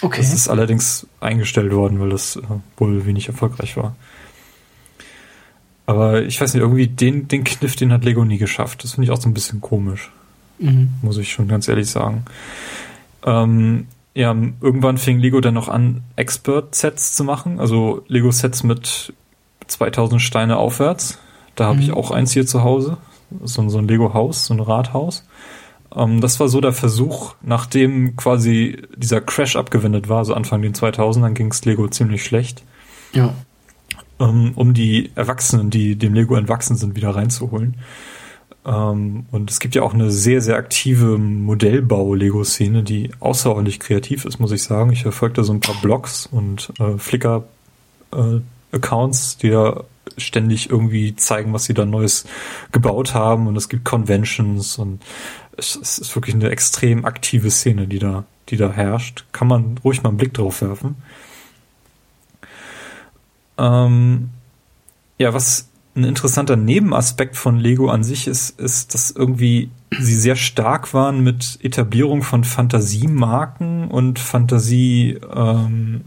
Okay. Das ist allerdings eingestellt worden, weil das äh, wohl wenig erfolgreich war. Aber ich weiß nicht, irgendwie den, den Kniff, den hat Lego nie geschafft. Das finde ich auch so ein bisschen komisch. Mhm. Muss ich schon ganz ehrlich sagen. Ähm, ja, irgendwann fing Lego dann noch an, Expert-Sets zu machen. Also Lego-Sets mit 2000 Steine aufwärts. Da habe mhm. ich auch eins hier zu Hause. So, so ein Lego-Haus, so ein Rathaus. Ähm, das war so der Versuch, nachdem quasi dieser Crash abgewendet war, so Anfang den 2000ern ging es Lego ziemlich schlecht. Ja. Ähm, um die Erwachsenen, die dem Lego entwachsen sind, wieder reinzuholen. Ähm, und es gibt ja auch eine sehr, sehr aktive Modellbau-Lego-Szene, die außerordentlich kreativ ist, muss ich sagen. Ich verfolge da so ein paar Blogs und äh, Flickr-Accounts, äh, die da ständig irgendwie zeigen, was sie da Neues gebaut haben. Und es gibt Conventions und es, es ist wirklich eine extrem aktive Szene, die da, die da herrscht. Kann man ruhig mal einen Blick drauf werfen. Ähm, ja, was ein interessanter Nebenaspekt von Lego an sich ist, ist, dass irgendwie sie sehr stark waren mit Etablierung von Fantasiemarken und Fantasie ähm.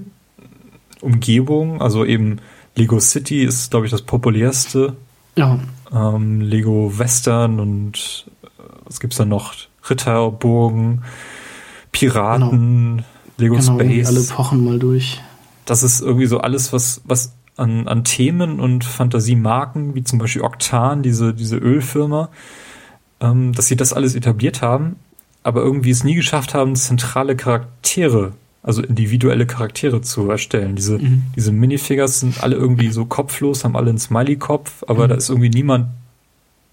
Also eben Lego City ist, glaube ich, das populärste. Ja. Ähm, Lego Western und äh, was gibt's da noch? Ritterburgen, Piraten, genau. Lego genau, Space. alle pochen mal durch. Das ist irgendwie so alles, was, was an, an Themen und Fantasiemarken, wie zum Beispiel Octan, diese, diese Ölfirma, ähm, dass sie das alles etabliert haben, aber irgendwie es nie geschafft haben, zentrale Charaktere, also individuelle Charaktere zu erstellen. Diese, mhm. diese Minifigures sind alle irgendwie so kopflos, haben alle einen Smiley-Kopf, aber mhm. da ist irgendwie niemand,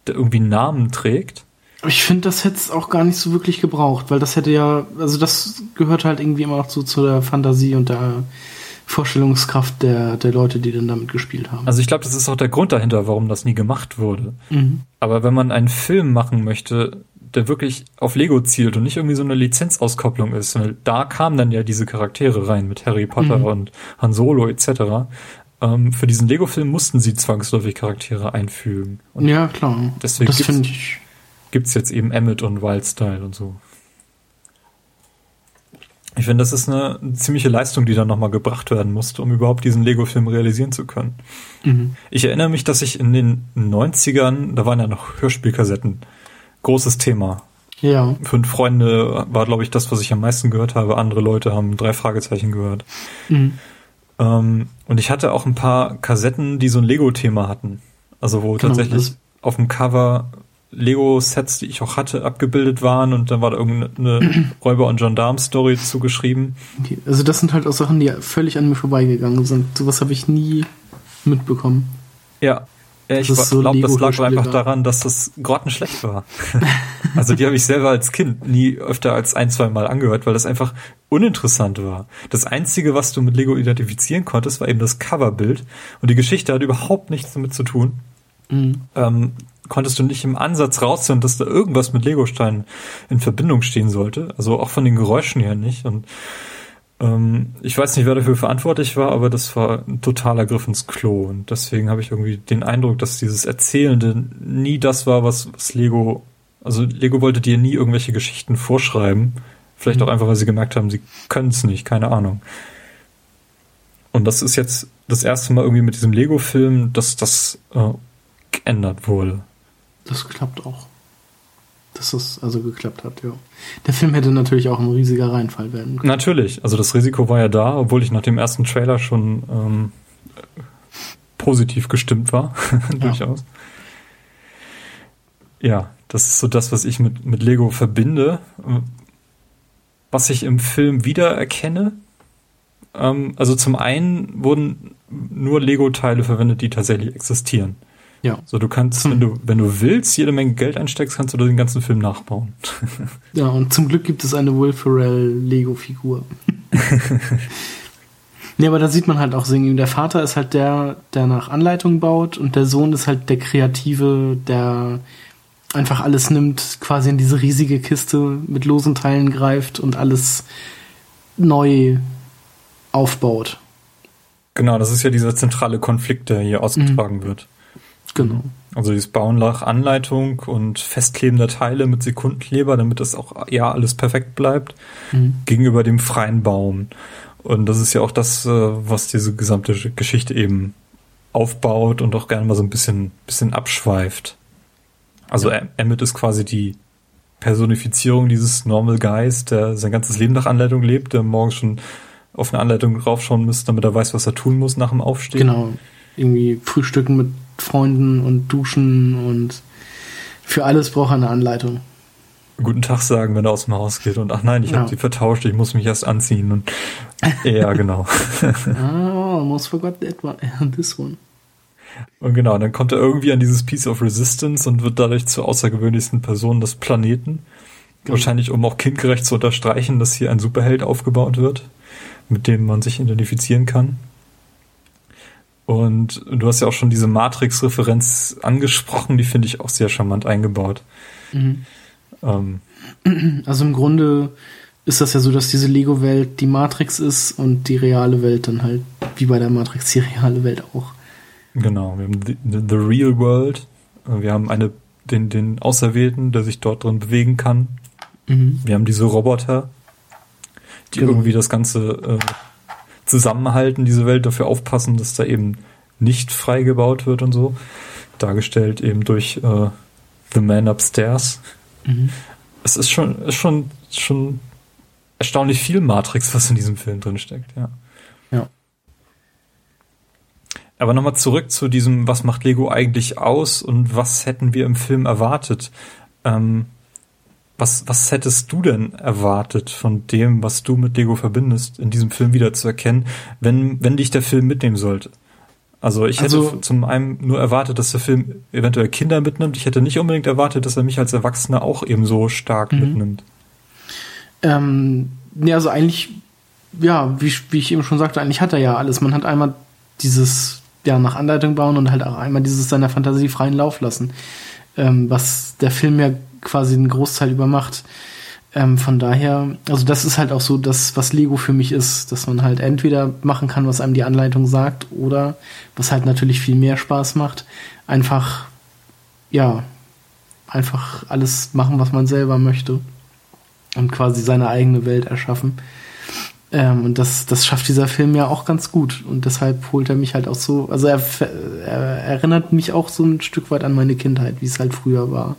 der irgendwie einen Namen trägt. Ich finde, das hätte es auch gar nicht so wirklich gebraucht, weil das hätte ja, also das gehört halt irgendwie immer noch so zu der Fantasie und der Vorstellungskraft der, der Leute, die dann damit gespielt haben. Also ich glaube, das ist auch der Grund dahinter, warum das nie gemacht wurde. Mhm. Aber wenn man einen Film machen möchte, der wirklich auf Lego zielt und nicht irgendwie so eine Lizenzauskopplung ist, da kamen dann ja diese Charaktere rein mit Harry Potter mhm. und Han Solo etc. Ähm, für diesen Lego-Film mussten sie zwangsläufig Charaktere einfügen. Und ja, klar. Deswegen das finde ich gibt's jetzt eben Emmett und Wildstyle und so. Ich finde, das ist eine, ziemliche Leistung, die dann nochmal gebracht werden musste, um überhaupt diesen Lego-Film realisieren zu können. Mhm. Ich erinnere mich, dass ich in den 90ern, da waren ja noch Hörspielkassetten, großes Thema. Ja. Fünf Freunde war, glaube ich, das, was ich am meisten gehört habe. Andere Leute haben drei Fragezeichen gehört. Mhm. Ähm, und ich hatte auch ein paar Kassetten, die so ein Lego-Thema hatten. Also wo genau, tatsächlich auf dem Cover Lego-Sets, die ich auch hatte, abgebildet waren und dann war da irgendeine Räuber- und Gendarm-Story zugeschrieben. Okay. Also das sind halt auch Sachen, die völlig an mir vorbeigegangen sind. Sowas habe ich nie mitbekommen. Ja. ich so glaube, das lag einfach daran, dass das grottenschlecht war. also die habe ich selber als Kind nie öfter als ein, zwei Mal angehört, weil das einfach uninteressant war. Das Einzige, was du mit Lego identifizieren konntest, war eben das Coverbild und die Geschichte hat überhaupt nichts damit zu tun. Mhm. Ähm, konntest du nicht im Ansatz raushören, dass da irgendwas mit Legosteinen in Verbindung stehen sollte. Also auch von den Geräuschen her nicht. Und ähm, ich weiß nicht, wer dafür verantwortlich war, aber das war ein totaler Griff ins Klo. Und deswegen habe ich irgendwie den Eindruck, dass dieses Erzählende nie das war, was, was Lego. Also Lego wollte dir nie irgendwelche Geschichten vorschreiben. Vielleicht auch mhm. einfach, weil sie gemerkt haben, sie können es nicht, keine Ahnung. Und das ist jetzt das erste Mal irgendwie mit diesem Lego-Film, dass das äh, geändert wurde. Das klappt auch. Dass das also geklappt hat, ja. Der Film hätte natürlich auch ein riesiger Reinfall werden können. Natürlich, also das Risiko war ja da, obwohl ich nach dem ersten Trailer schon ähm, positiv gestimmt war, durchaus. Ja. das ist so das, was ich mit, mit Lego verbinde. Was ich im Film wiedererkenne, ähm, also zum einen wurden nur Lego-Teile verwendet, die tatsächlich existieren. Ja. So, du kannst, wenn du, wenn du willst, jede Menge Geld einsteckst, kannst du den ganzen Film nachbauen. ja, und zum Glück gibt es eine Will Ferrell Lego-Figur. nee, aber da sieht man halt auch singen. Der Vater ist halt der, der nach Anleitung baut und der Sohn ist halt der Kreative, der einfach alles nimmt, quasi in diese riesige Kiste mit losen Teilen greift und alles neu aufbaut. Genau, das ist ja dieser zentrale Konflikt, der hier ausgetragen mhm. wird. Genau. Also dieses Bauen nach Anleitung und Festkleben der Teile mit Sekundenkleber, damit das auch ja alles perfekt bleibt, mhm. gegenüber dem freien Bauen. Und das ist ja auch das, äh, was diese gesamte Geschichte eben aufbaut und auch gerne mal so ein bisschen, bisschen abschweift. Also ja. Emmett ist quasi die Personifizierung dieses Normal Guys, der sein ganzes Leben nach Anleitung lebt, der morgens schon auf eine Anleitung raufschauen müsste, damit er weiß, was er tun muss nach dem Aufstehen. Genau. Irgendwie frühstücken mit Freunden und duschen und für alles braucht er eine Anleitung. Guten Tag sagen, wenn er aus dem Haus geht und ach nein, ich ja. habe sie vertauscht, ich muss mich erst anziehen und ja, genau. ah, almost forgot that one, this one. Und genau, dann kommt er irgendwie an dieses Piece of Resistance und wird dadurch zur außergewöhnlichsten Person des Planeten. Genau. Wahrscheinlich, um auch kindgerecht zu unterstreichen, dass hier ein Superheld aufgebaut wird, mit dem man sich identifizieren kann. Und du hast ja auch schon diese Matrix-Referenz angesprochen, die finde ich auch sehr charmant eingebaut. Mhm. Ähm. Also im Grunde ist das ja so, dass diese Lego-Welt die Matrix ist und die reale Welt dann halt, wie bei der Matrix, die reale Welt auch. Genau, wir haben the, the Real World, wir haben eine, den, den Auserwählten, der sich dort drin bewegen kann. Mhm. Wir haben diese Roboter, die genau. irgendwie das Ganze äh, zusammenhalten, diese Welt, dafür aufpassen, dass da eben nicht frei gebaut wird und so. Dargestellt eben durch äh, The Man Upstairs. Mhm. Es ist schon, ist schon, schon erstaunlich viel Matrix, was in diesem Film drin steckt, ja. Ja. Aber nochmal zurück zu diesem, was macht Lego eigentlich aus und was hätten wir im Film erwartet? Ähm, was, was hättest du denn erwartet von dem, was du mit Lego verbindest, in diesem Film wieder zu erkennen, wenn, wenn dich der Film mitnehmen sollte? Also ich hätte also, zum einen nur erwartet, dass der Film eventuell Kinder mitnimmt. Ich hätte nicht unbedingt erwartet, dass er mich als Erwachsener auch eben so stark mhm. mitnimmt. Ähm, nee, also eigentlich, ja, wie, wie ich eben schon sagte, eigentlich hat er ja alles. Man hat einmal dieses, ja, nach Anleitung bauen und halt auch einmal dieses seiner Fantasie freien Lauf lassen. Ähm, was der Film ja quasi einen Großteil übermacht. Ähm, von daher, also das ist halt auch so das, was Lego für mich ist, dass man halt entweder machen kann, was einem die Anleitung sagt, oder was halt natürlich viel mehr Spaß macht, einfach, ja, einfach alles machen, was man selber möchte und quasi seine eigene Welt erschaffen. Ähm, und das, das schafft dieser Film ja auch ganz gut. Und deshalb holt er mich halt auch so, also er, er erinnert mich auch so ein Stück weit an meine Kindheit, wie es halt früher war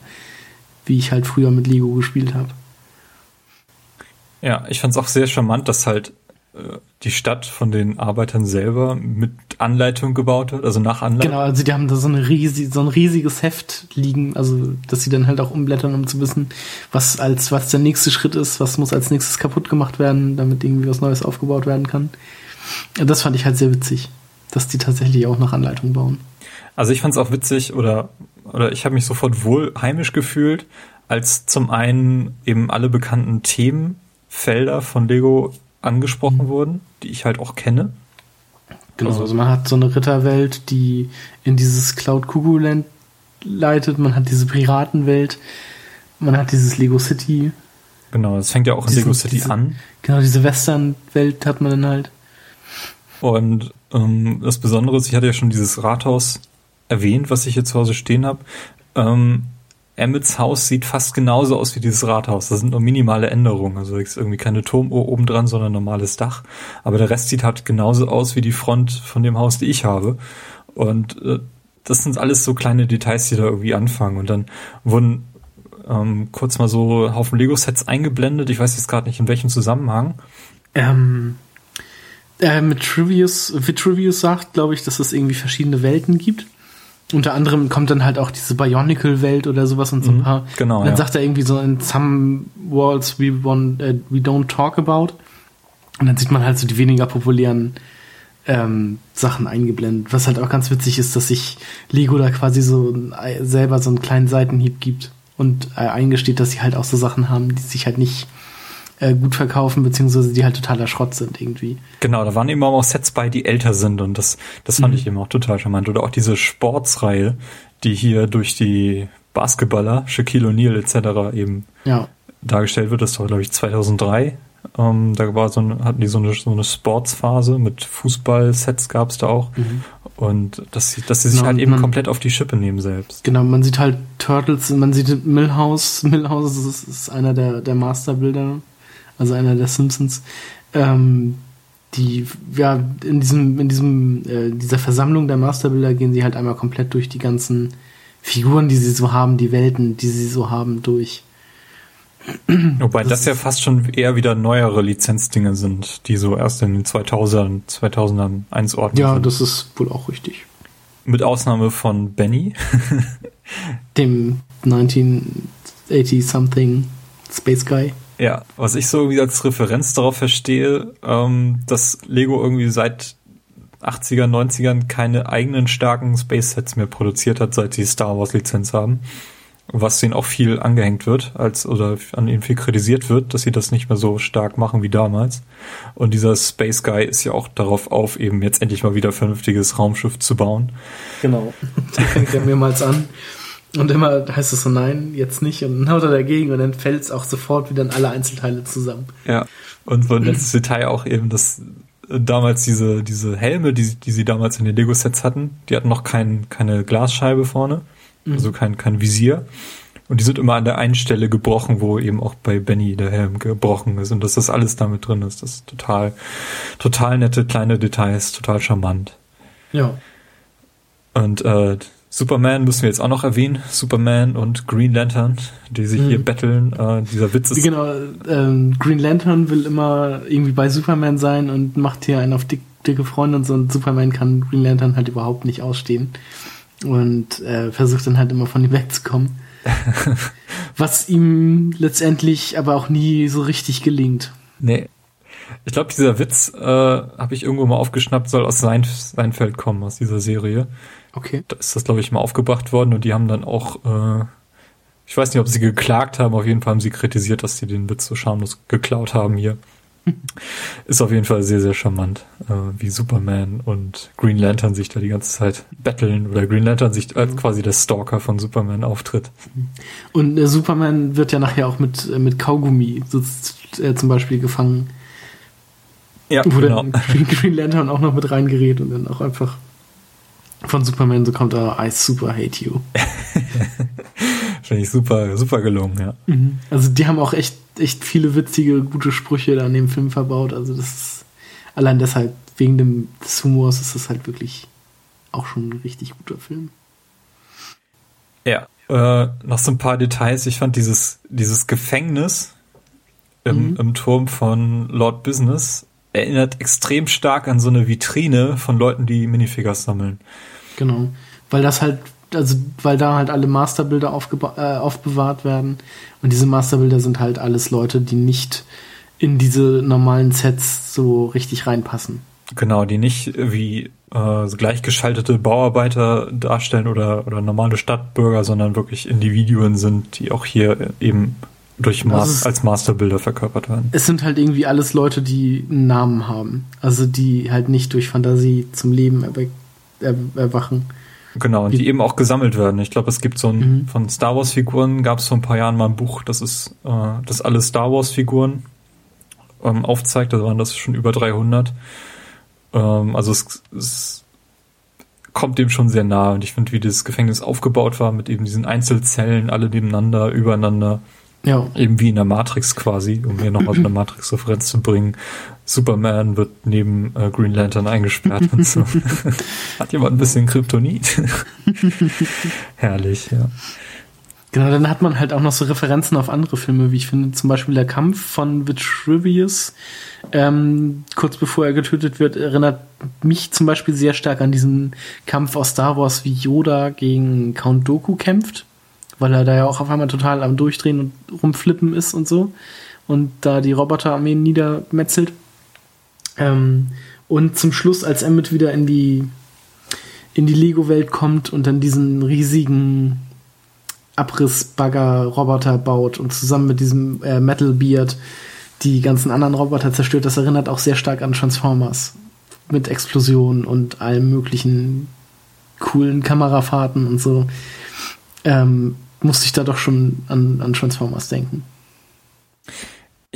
wie ich halt früher mit Lego gespielt habe. Ja, ich fand es auch sehr charmant, dass halt äh, die Stadt von den Arbeitern selber mit Anleitung gebaut wird, also nach Anleitung. Genau, also die haben da so, eine riesig, so ein riesiges Heft liegen, also dass sie dann halt auch umblättern, um zu wissen, was als was der nächste Schritt ist, was muss als nächstes kaputt gemacht werden, damit irgendwie was Neues aufgebaut werden kann. Das fand ich halt sehr witzig, dass die tatsächlich auch nach Anleitung bauen. Also ich fand es auch witzig oder oder ich habe mich sofort wohl heimisch gefühlt, als zum einen eben alle bekannten Themenfelder von Lego angesprochen mhm. wurden, die ich halt auch kenne. Genau, also, also man hat so eine Ritterwelt, die in dieses Cloud Cuckoo Land leitet, man hat diese Piratenwelt, man hat dieses Lego City. Genau, das fängt ja auch in Lego City diese, an. Genau, diese Western-Welt hat man dann halt. Und ähm, das Besondere ist, ich hatte ja schon dieses Rathaus erwähnt, was ich hier zu Hause stehen habe. Ähm, Emmets Haus sieht fast genauso aus wie dieses Rathaus. Da sind nur minimale Änderungen. Also ist irgendwie keine Turmuhr oben dran, sondern normales Dach. Aber der Rest sieht halt genauso aus wie die Front von dem Haus, die ich habe. Und äh, das sind alles so kleine Details, die da irgendwie anfangen. Und dann wurden ähm, kurz mal so Haufen Lego-Sets eingeblendet. Ich weiß jetzt gerade nicht, in welchem Zusammenhang. Ähm, äh, mit Trivius, Vitrivius sagt, glaube ich, dass es irgendwie verschiedene Welten gibt unter anderem kommt dann halt auch diese Bionicle-Welt oder sowas und so ein mhm, paar. Genau. Und dann ja. sagt er irgendwie so in some worlds we, want, uh, we don't talk about. Und dann sieht man halt so die weniger populären ähm, Sachen eingeblendet. Was halt auch ganz witzig ist, dass sich Lego da quasi so selber so einen kleinen Seitenhieb gibt und äh, eingesteht, dass sie halt auch so Sachen haben, die sich halt nicht äh, gut verkaufen, beziehungsweise die halt totaler Schrott sind irgendwie. Genau, da waren eben auch Sets bei, die älter sind und das, das fand mhm. ich eben auch total charmant. Oder auch diese Sportsreihe, die hier durch die Basketballer, Shaquille O'Neal etc. eben ja. dargestellt wird. Das war, glaube ich, 2003. Ähm, da war so eine, hatten die so eine, so eine Sportsphase mit Fußballsets gab es da auch. Mhm. Und dass sie, dass sie sich genau, halt eben man, komplett auf die Schippe nehmen selbst. Genau, man sieht halt Turtles, man sieht Millhouse. Millhouse ist, ist einer der, der Masterbilder also einer der Simpsons, ähm, die, ja, in diesem, in diesem, äh, dieser Versammlung der Masterbilder gehen sie halt einmal komplett durch die ganzen Figuren, die sie so haben, die Welten, die sie so haben, durch. Wobei das, das ja fast schon eher wieder neuere Lizenzdinge sind, die so erst in den 2000ern, 2000ern einzuordnen ja, sind. Ja, das ist wohl auch richtig. Mit Ausnahme von Benny. Dem 1980-something Space Guy. Ja, was ich so irgendwie als Referenz darauf verstehe, ähm, dass Lego irgendwie seit 80er, 90ern keine eigenen starken Space-Sets mehr produziert hat, seit sie Star Wars-Lizenz haben. Was denen auch viel angehängt wird, als oder an ihnen viel kritisiert wird, dass sie das nicht mehr so stark machen wie damals. Und dieser Space Guy ist ja auch darauf auf, eben jetzt endlich mal wieder vernünftiges Raumschiff zu bauen. Genau. Die fängt er mehrmals an. Und immer heißt es so, nein, jetzt nicht. Und dann haut er dagegen und dann fällt es auch sofort wieder in alle Einzelteile zusammen. Ja. Und so ein letztes Detail auch eben, dass damals diese, diese Helme, die, die sie damals in den Lego-Sets hatten, die hatten noch kein, keine Glasscheibe vorne, mhm. also kein, kein Visier. Und die sind immer an der einen Stelle gebrochen, wo eben auch bei Benny der Helm gebrochen ist. Und dass das alles damit drin ist. Das ist total, total nette kleine Details, total charmant. Ja. Und äh, Superman müssen wir jetzt auch noch erwähnen. Superman und Green Lantern, die sich mhm. hier betteln. Äh, dieser Witz ist. Genau, ähm, Green Lantern will immer irgendwie bei Superman sein und macht hier einen auf dick, dicke Freunde und so. Und Superman kann Green Lantern halt überhaupt nicht ausstehen. Und äh, versucht dann halt immer von ihm wegzukommen. Was ihm letztendlich aber auch nie so richtig gelingt. Nee. Ich glaube, dieser Witz äh, habe ich irgendwo mal aufgeschnappt, soll aus Sein Seinfeld kommen, aus dieser Serie. Okay. Da ist das, glaube ich, mal aufgebracht worden und die haben dann auch, äh, ich weiß nicht, ob sie geklagt haben, auf jeden Fall haben sie kritisiert, dass sie den Witz so schamlos geklaut haben hier. ist auf jeden Fall sehr, sehr charmant, äh, wie Superman und Green Lantern sich da die ganze Zeit betteln oder Green Lantern sich als quasi der Stalker von Superman auftritt. Und äh, Superman wird ja nachher auch mit, äh, mit Kaugummi so, äh, zum Beispiel gefangen. Ja, wo genau. dann Green Lantern auch noch mit reingerät und dann auch einfach von Superman, so kommt da I super hate you. Finde ich super, super gelungen, ja. Mhm. Also die haben auch echt, echt viele witzige, gute Sprüche da in dem Film verbaut. Also das ist allein deshalb, wegen dem, des Humors ist das halt wirklich auch schon ein richtig guter Film. Ja, äh, noch so ein paar Details. Ich fand dieses, dieses Gefängnis im, mhm. im Turm von Lord Business erinnert extrem stark an so eine Vitrine von Leuten, die Minifigures sammeln. Genau. Weil das halt, also weil da halt alle Masterbilder äh, aufbewahrt werden. Und diese Masterbilder sind halt alles Leute, die nicht in diese normalen Sets so richtig reinpassen. Genau, die nicht wie äh, gleichgeschaltete Bauarbeiter darstellen oder, oder normale Stadtbürger, sondern wirklich Individuen sind, die auch hier eben durch Mas ist, als Masterbilder verkörpert werden. Es sind halt irgendwie alles Leute, die einen Namen haben. Also die halt nicht durch Fantasie zum Leben erweck erwachen. Genau, und die, die eben auch gesammelt werden. Ich glaube, es gibt so ein, mhm. von Star Wars Figuren gab es vor ein paar Jahren mal ein Buch, das ist, äh, das alle Star Wars Figuren ähm, aufzeigt. Da waren das schon über 300. Ähm, also es, es kommt dem schon sehr nahe. Und ich finde, wie das Gefängnis aufgebaut war mit eben diesen Einzelzellen, alle nebeneinander, übereinander. Ja. Eben wie in der Matrix quasi, um hier nochmal so eine Matrix-Referenz zu bringen. Superman wird neben äh, Green Lantern eingesperrt und so. Hat jemand ein bisschen Kryptonit? Herrlich, ja. Genau, dann hat man halt auch noch so Referenzen auf andere Filme, wie ich finde, zum Beispiel der Kampf von Vitruvius, ähm, kurz bevor er getötet wird, erinnert mich zum Beispiel sehr stark an diesen Kampf aus Star Wars, wie Yoda gegen Count Doku kämpft weil er da ja auch auf einmal total am Durchdrehen und rumflippen ist und so und da die Roboterarmeen niedermetzelt. Ähm, und zum Schluss, als Emmett wieder in die in die Lego-Welt kommt und dann diesen riesigen Abrissbagger-Roboter baut und zusammen mit diesem äh, Metal Beard die ganzen anderen Roboter zerstört, das erinnert auch sehr stark an Transformers. Mit Explosionen und allen möglichen coolen Kamerafahrten und so. Ähm, musste ich da doch schon an, an Transformers denken.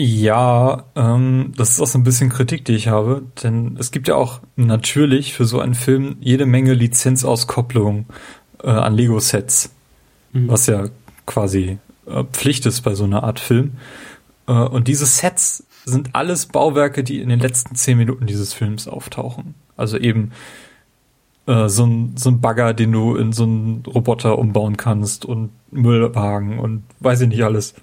Ja, ähm, das ist auch so ein bisschen Kritik, die ich habe, denn es gibt ja auch natürlich für so einen Film jede Menge Lizenzauskopplung äh, an Lego-Sets, mhm. was ja quasi äh, Pflicht ist bei so einer Art Film. Äh, und diese Sets sind alles Bauwerke, die in den letzten zehn Minuten dieses Films auftauchen. Also eben äh, so, ein, so ein Bagger, den du in so einen Roboter umbauen kannst und Müllwagen und weiß ich nicht alles.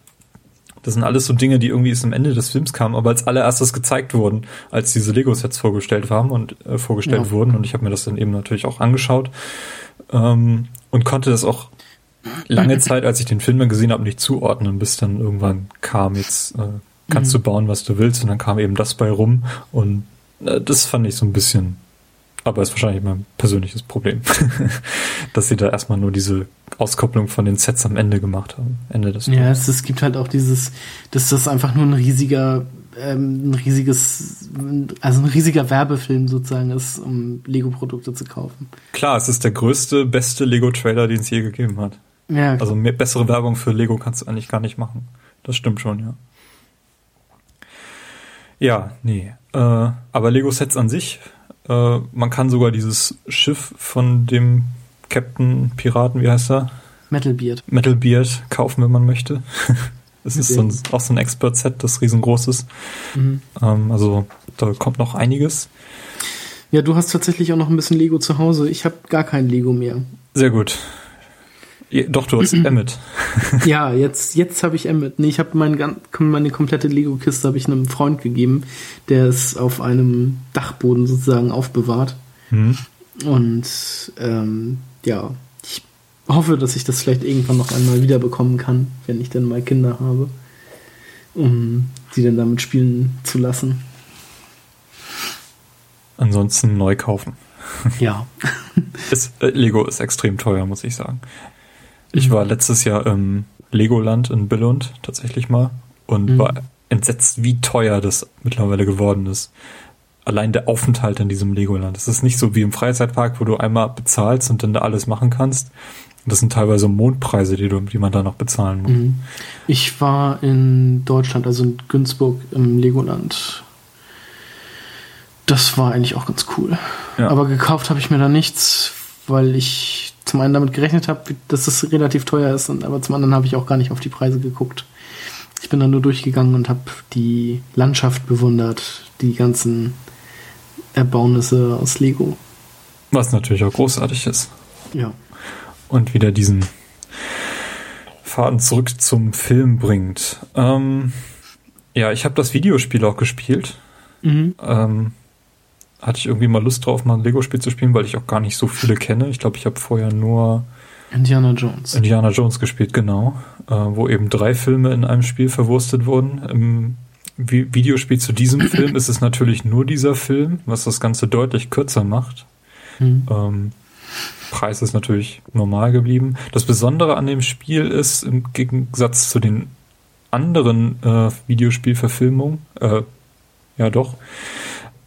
Das sind alles so Dinge, die irgendwie erst am Ende des Films kamen, aber als allererstes gezeigt wurden, als diese Lego-Sets vorgestellt haben und äh, vorgestellt ja. wurden. Und ich habe mir das dann eben natürlich auch angeschaut ähm, und konnte das auch lange Zeit, als ich den Film dann gesehen habe, nicht zuordnen, bis dann irgendwann kam, jetzt äh, kannst mhm. du bauen, was du willst. Und dann kam eben das bei rum. Und äh, das fand ich so ein bisschen Aber ist wahrscheinlich mein persönliches Problem, dass sie da erstmal nur diese Auskopplung von den Sets am Ende gemacht haben. Ende des Ja, es, es gibt halt auch dieses, dass das einfach nur ein riesiger, ähm, ein riesiges, also ein riesiger Werbefilm sozusagen ist, um Lego-Produkte zu kaufen. Klar, es ist der größte, beste Lego-Trailer, den es je gegeben hat. Ja, Also mehr, bessere Werbung für Lego kannst du eigentlich gar nicht machen. Das stimmt schon, ja. Ja, nee. Äh, aber Lego-Sets an sich, äh, man kann sogar dieses Schiff von dem Captain Piraten, wie heißt er? Metalbeard. Metalbeard kaufen, wenn man möchte. Es ist so ein, auch so ein Expert-Set, das riesengroß ist. Mhm. Ähm, also da kommt noch einiges. Ja, du hast tatsächlich auch noch ein bisschen Lego zu Hause. Ich habe gar kein Lego mehr. Sehr gut. Doch, du hast Emmet. ja, jetzt, jetzt habe ich Emmet. Nee, ich habe mein, meine komplette Lego-Kiste habe ich einem Freund gegeben, der es auf einem Dachboden sozusagen aufbewahrt. Hm. Und ähm, ja, ich hoffe, dass ich das vielleicht irgendwann noch einmal wiederbekommen kann, wenn ich dann mal Kinder habe, um sie dann damit spielen zu lassen. Ansonsten neu kaufen. Ja. Ist, äh, Lego ist extrem teuer, muss ich sagen. Ich war letztes Jahr im Legoland in Billund tatsächlich mal und Mhm. war entsetzt, wie teuer das mittlerweile geworden ist. Allein der Aufenthalt in diesem Legoland. Es ist nicht so wie im Freizeitpark, wo du einmal bezahlst und dann da alles machen kannst. Das sind teilweise Mondpreise, die, du, die man da noch bezahlen muss. Mhm. Ich war in Deutschland, also in Günzburg im Legoland. Das war eigentlich auch ganz cool. Ja. Aber gekauft habe ich mir da nichts, weil ich zum einen damit gerechnet habe, dass es relativ teuer ist, und, aber zum anderen habe ich auch gar nicht auf die Preise geguckt. Ich bin dann nur durchgegangen und habe die Landschaft bewundert, die ganzen Erbaunisse aus Lego. Was natürlich auch großartig ist. Ja. und wieder diesen Faden zurück zum Film bringt. Ähm, ja, ich habe das Videospiel auch gespielt. Mhm. Ähm, hatte ich irgendwie mal Lust drauf, mal ein Lego-Spiel zu spielen, weil ich auch gar nicht so viele kenne. Ich glaube, ich habe vorher nur Indiana Jones. Indiana Jones gespielt, genau. Äh, wo eben drei Filme in einem Spiel verwurstet wurden. Im Vi Videospiel zu diesem Film ist es natürlich nur dieser Film, was das Ganze deutlich kürzer macht. Mhm. Ähm, Preis ist natürlich normal geblieben. Das Besondere an dem Spiel ist, im Gegensatz zu den anderen äh, Videospielverfilmungen, äh, ja doch,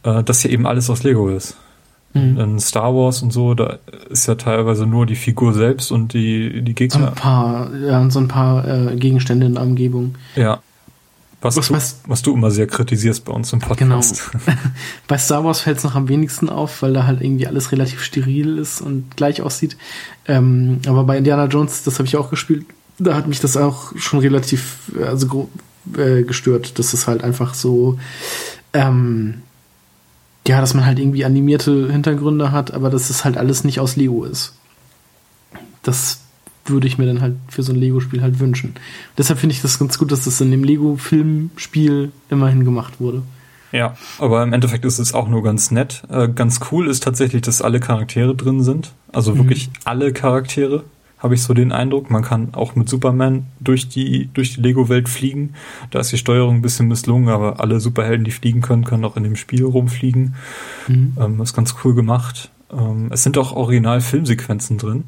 äh, dass hier eben alles aus Lego ist. Mhm. In Star Wars und so, da ist ja teilweise nur die Figur selbst und die, die So ein Gegner. paar, ja, so ein paar äh, Gegenstände in der Umgebung. Ja. Was, Was- du, was- was du immer sehr kritisierst bei uns im Genau. Podcast. Bei Star Wars fällt es noch am wenigsten auf, weil da halt irgendwie alles relativ steril ist und gleich aussieht. Ähm, aber bei Indiana Jones, das habe ich auch gespielt, da hat mich das auch schon relativ äh, also äh, gestört, dass es halt einfach so ähm, ja, dass man halt irgendwie animierte Hintergründe hat, aber dass es halt alles nicht aus Lego ist. Das würde ich mir dann halt für so ein Lego-Spiel halt wünschen. Deshalb finde ich das ganz gut, dass das in dem Lego-Filmspiel immerhin gemacht wurde. Ja, aber im Endeffekt ist es auch nur ganz nett. Äh, ganz cool ist tatsächlich, dass alle Charaktere drin sind. Also wirklich alle Charaktere, habe ich so den Eindruck. Man kann auch mit Superman durch die, durch die Lego-Welt fliegen. Da ist die Steuerung ein bisschen misslungen, aber alle Superhelden, die fliegen können, können auch in dem Spiel rumfliegen. Mhm. Ähm, ist ganz cool gemacht. Ähm, es sind auch Original-Filmsequenzen drin.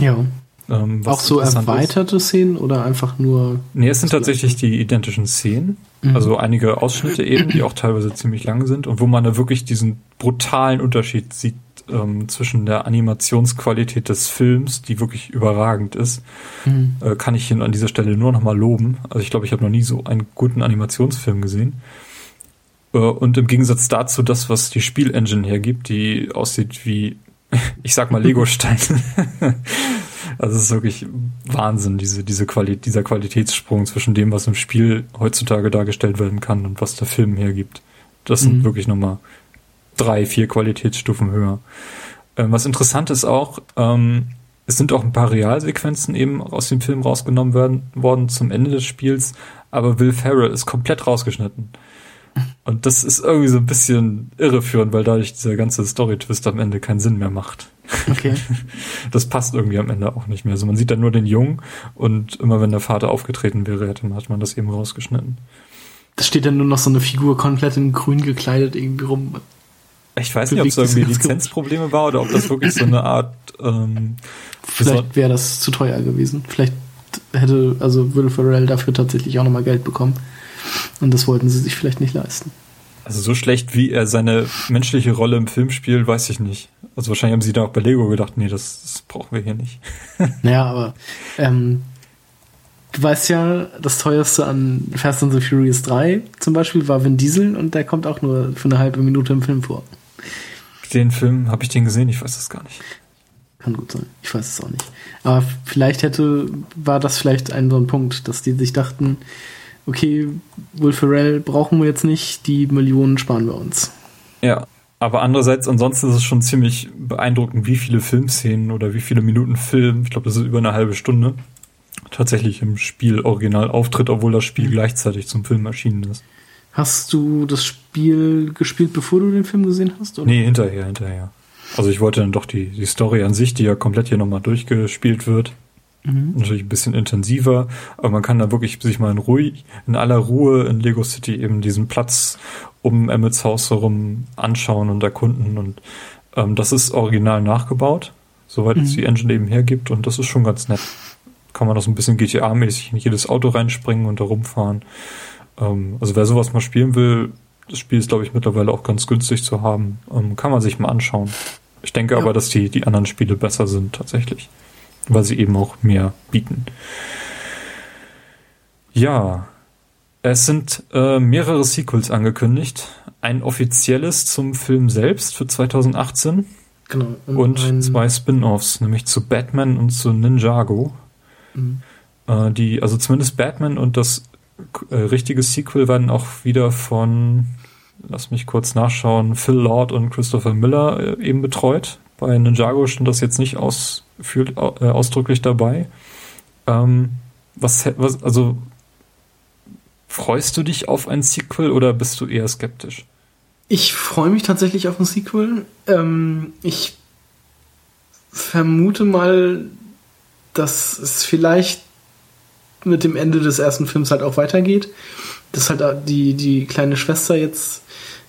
Ja. Ähm, Auch so interessant ist. erweiterte Szenen oder einfach nur. Nee, es sind tatsächlich die identischen Szenen. Mhm. Also einige Ausschnitte eben, die auch teilweise ziemlich lang sind und wo man da wirklich diesen brutalen Unterschied sieht ähm, zwischen der Animationsqualität des Films, die wirklich überragend ist, Mhm. äh, kann ich hier an dieser Stelle nur noch mal loben. Also ich glaube, ich habe noch nie so einen guten Animationsfilm gesehen. Äh, und im Gegensatz dazu das, was die Spielengine hergibt, die aussieht wie, ich sag mal, Lego-Steine. also es ist wirklich Wahnsinn, diese, diese Quali dieser Qualitätssprung zwischen dem, was im Spiel heutzutage dargestellt werden kann und was der Film hergibt. Das sind Mhm. wirklich nochmal drei, vier Qualitätsstufen höher. Ähm, was interessant ist auch, ähm, es sind auch ein paar Realsequenzen eben aus dem Film rausgenommen werden, worden zum Ende des Spiels, aber Will Ferrell ist komplett rausgeschnitten. Und das ist irgendwie so ein bisschen irreführend, weil dadurch dieser ganze Story-Twist am Ende keinen Sinn mehr macht. Okay. Das passt irgendwie am Ende auch nicht mehr. Also man sieht dann nur den Jungen und immer wenn der Vater aufgetreten wäre, hätte man, hat man das eben rausgeschnitten. Da steht dann nur noch so eine Figur komplett in grün gekleidet irgendwie rum. Ich weiß nicht, ob es irgendwie Lizenzprobleme war oder ob das wirklich so eine Art. Ähm, Vielleicht wäre das zu teuer gewesen. Vielleicht hätte also Will Ferrell dafür tatsächlich auch nochmal Geld bekommen. Und das wollten sie sich vielleicht nicht leisten. Also so schlecht, wie er seine menschliche Rolle im Film spielt, weiß ich nicht. Also wahrscheinlich haben sie da auch bei Lego gedacht, nee, das, das brauchen wir hier nicht. naja, aber ähm, du weißt ja, das teuerste an Fast and the Furious 3 zum Beispiel war Vin Diesel und der kommt auch nur für eine halbe Minute im Film vor. Den Film, habe ich den gesehen? Ich weiß das gar nicht. Kann gut sein. Ich weiß es auch nicht. Aber vielleicht hätte, war das vielleicht ein so ein Punkt, dass die sich dachten, okay, Will Ferrell brauchen wir jetzt nicht, die Millionen sparen wir uns. Ja, aber andererseits, ansonsten ist es schon ziemlich beeindruckend, wie viele Filmszenen oder wie viele Minuten Film, ich glaube, das ist über eine halbe Stunde, tatsächlich im Spiel original auftritt, obwohl das Spiel mhm. gleichzeitig zum Film erschienen ist. Hast du das Spiel gespielt, bevor du den Film gesehen hast? Oder? Nee, hinterher, hinterher. Also ich wollte dann doch die, die Story an sich, die ja komplett hier nochmal durchgespielt wird, Mhm. Natürlich ein bisschen intensiver, aber man kann da wirklich sich mal in ruhig, in aller Ruhe in Lego City eben diesen Platz um Emmets Haus herum anschauen und erkunden und ähm, das ist original nachgebaut, soweit mhm. es die Engine eben hergibt und das ist schon ganz nett. Kann man das ein bisschen GTA-mäßig in jedes Auto reinspringen und da rumfahren. Ähm, also wer sowas mal spielen will, das Spiel ist, glaube ich, mittlerweile auch ganz günstig zu haben. Ähm, kann man sich mal anschauen. Ich denke ja. aber, dass die, die anderen Spiele besser sind, tatsächlich weil sie eben auch mehr bieten. Ja, es sind äh, mehrere Sequels angekündigt. Ein offizielles zum Film selbst für 2018. Genau. Und, und zwei Spin-offs, nämlich zu Batman und zu Ninjago. Mhm. Äh, die, also zumindest Batman und das äh, richtige Sequel werden auch wieder von, lass mich kurz nachschauen, Phil Lord und Christopher Miller äh, eben betreut. Bei Ninjago stand das jetzt nicht aus, für, äh, ausdrücklich dabei. Ähm, was, was, also, freust du dich auf ein Sequel oder bist du eher skeptisch? Ich freue mich tatsächlich auf ein Sequel. Ähm, ich vermute mal, dass es vielleicht mit dem Ende des ersten Films halt auch weitergeht. Dass halt die, die kleine Schwester jetzt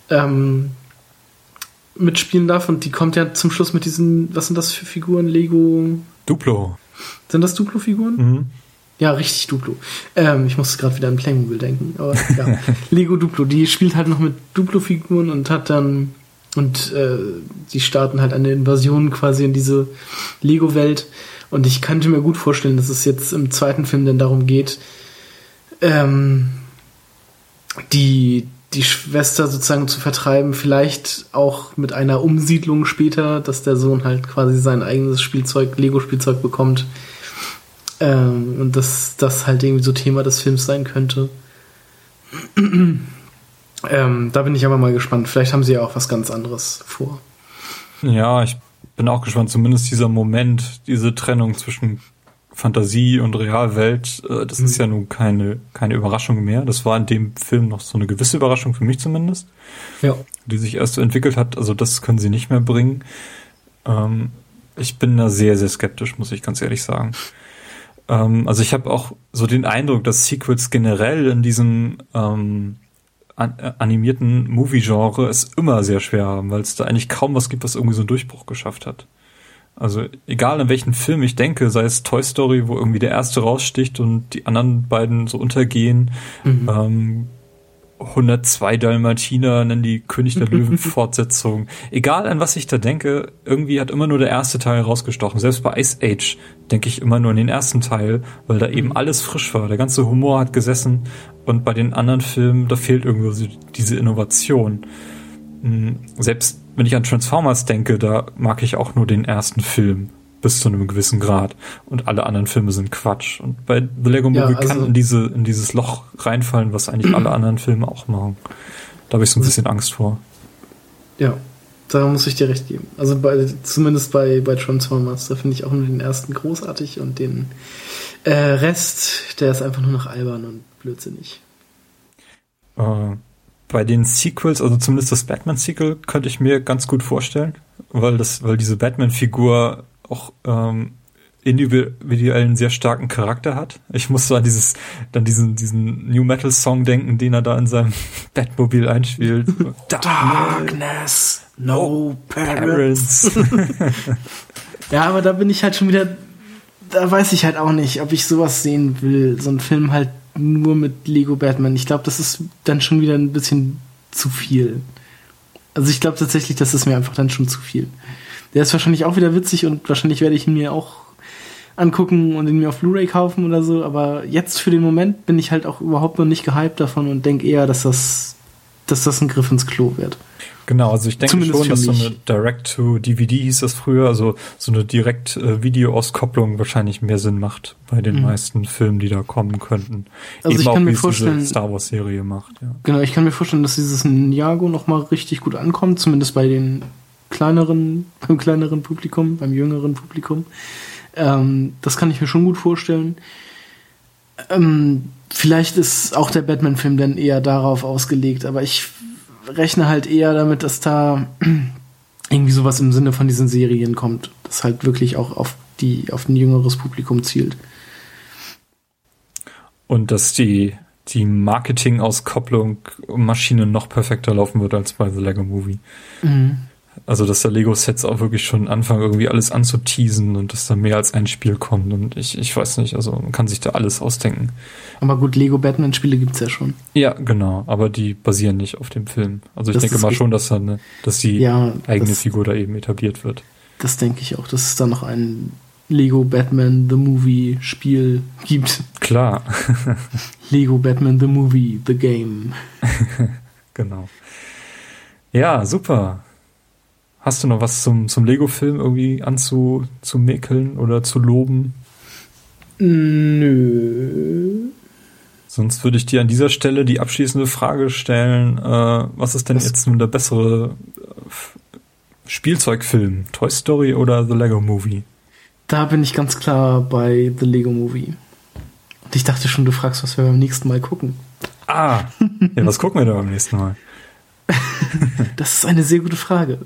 ähm, mitspielen darf und die kommt ja zum Schluss mit diesen, was sind das für Figuren? Lego? Duplo. Sind das Duplo-Figuren? Mhm. Ja, richtig Duplo. Ähm, ich musste gerade wieder an Playmobil denken, aber ja. Lego Duplo, die spielt halt noch mit Duplo-Figuren und hat dann und äh, die starten halt eine Invasion quasi in diese Lego-Welt. Und ich könnte mir gut vorstellen, dass es jetzt im zweiten Film dann darum geht, ähm, die, die Schwester sozusagen zu vertreiben, vielleicht auch mit einer Umsiedlung später, dass der Sohn halt quasi sein eigenes Spielzeug, Lego-Spielzeug bekommt. Ähm, und dass das halt irgendwie so Thema des Films sein könnte. ähm, da bin ich aber mal gespannt. Vielleicht haben sie ja auch was ganz anderes vor. Ja, ich bin auch gespannt. Zumindest dieser Moment, diese Trennung zwischen Fantasie und Realwelt, äh, das mhm. ist ja nun keine, keine Überraschung mehr. Das war in dem Film noch so eine gewisse Überraschung für mich zumindest. Ja. Die sich erst so entwickelt hat. Also das können sie nicht mehr bringen. Ähm, ich bin da sehr, sehr skeptisch, muss ich ganz ehrlich sagen. Ähm, also ich habe auch so den Eindruck, dass Sequels generell in diesem ähm, äh, animierten Movie-Genre es immer sehr schwer haben, weil es da eigentlich kaum was gibt, was irgendwie so einen Durchbruch geschafft hat. Also egal in welchen Film ich denke, sei es Toy Story, wo irgendwie der erste raussticht und die anderen beiden so untergehen, mhm. ähm, 102 Dalmatiner nennen die König der Löwen Fortsetzung. Egal an was ich da denke, irgendwie hat immer nur der erste Teil rausgestochen. Selbst bei Ice Age denke ich immer nur an den ersten Teil, weil da eben mhm. alles frisch war. Der ganze Humor hat gesessen und bei den anderen Filmen, da fehlt irgendwie diese Innovation. Hm, selbst wenn ich an Transformers denke, da mag ich auch nur den ersten Film bis zu einem gewissen Grad und alle anderen Filme sind Quatsch. Und bei The Lego Movie ja, also kann in diese in dieses Loch reinfallen, was eigentlich alle anderen Filme auch machen. Da habe ich so ein bisschen Angst vor. Ja, da muss ich dir recht geben. Also bei, zumindest bei, bei Transformers, da finde ich auch nur den ersten großartig und den äh, Rest, der ist einfach nur noch albern und blödsinnig. Äh, bei den Sequels, also zumindest das Batman-Sequel, könnte ich mir ganz gut vorstellen, weil das, weil diese Batman-Figur auch ähm, individuell einen sehr starken Charakter hat. Ich muss so an dieses, dann diesen, diesen New Metal Song denken, den er da in seinem Batmobil einspielt. Darkness, no parents. ja, aber da bin ich halt schon wieder, da weiß ich halt auch nicht, ob ich sowas sehen will. So ein Film halt nur mit Lego Batman. Ich glaube, das ist dann schon wieder ein bisschen zu viel. Also ich glaube tatsächlich, das ist mir einfach dann schon zu viel. Der ist wahrscheinlich auch wieder witzig und wahrscheinlich werde ich ihn mir auch angucken und ihn mir auf Blu-ray kaufen oder so. Aber jetzt für den Moment bin ich halt auch überhaupt noch nicht gehypt davon und denke eher, dass das, dass das ein Griff ins Klo wird. Genau, also ich denke Zumindest schon, dass so eine Direct-to-DVD hieß das früher, also so eine Direkt-Video-Auskopplung wahrscheinlich mehr Sinn macht bei den mhm. meisten Filmen, die da kommen könnten. Also Eben ich kann auch, mir vorstellen, Star Wars-Serie macht. Ja. Genau, ich kann mir vorstellen, dass dieses Ninjago nochmal richtig gut ankommt, zumindest bei den kleineren, beim kleineren Publikum, beim jüngeren Publikum. Ähm, das kann ich mir schon gut vorstellen. Ähm, vielleicht ist auch der Batman-Film dann eher darauf ausgelegt, aber ich rechne halt eher damit, dass da irgendwie sowas im Sinne von diesen Serien kommt, das halt wirklich auch auf die auf ein jüngeres Publikum zielt. Und dass die die Marketing-Auskopplung Maschine noch perfekter laufen wird als bei The Lego Movie. Mhm. Also, dass der Lego-Sets auch wirklich schon anfangen, irgendwie alles anzuteasen und dass da mehr als ein Spiel kommt. Und ich, ich weiß nicht, also man kann sich da alles ausdenken. Aber gut, Lego Batman-Spiele gibt's ja schon. Ja, genau, aber die basieren nicht auf dem Film. Also ich das denke mal schon, dass da eine, dass die ja, eigene das, Figur da eben etabliert wird. Das denke ich auch, dass es da noch ein Lego Batman The Movie Spiel gibt. Klar. Lego Batman The Movie, The Game. genau. Ja, super. Hast du noch was zum, zum Lego-Film irgendwie anzumäkeln oder zu loben? Nö. Sonst würde ich dir an dieser Stelle die abschließende Frage stellen, äh, was ist denn was? jetzt nun der bessere äh, Spielzeugfilm? Toy Story oder The Lego Movie? Da bin ich ganz klar bei The Lego Movie. Und ich dachte schon, du fragst, was wir beim nächsten Mal gucken. Ah, ja, was gucken wir da beim nächsten Mal? das ist eine sehr gute Frage.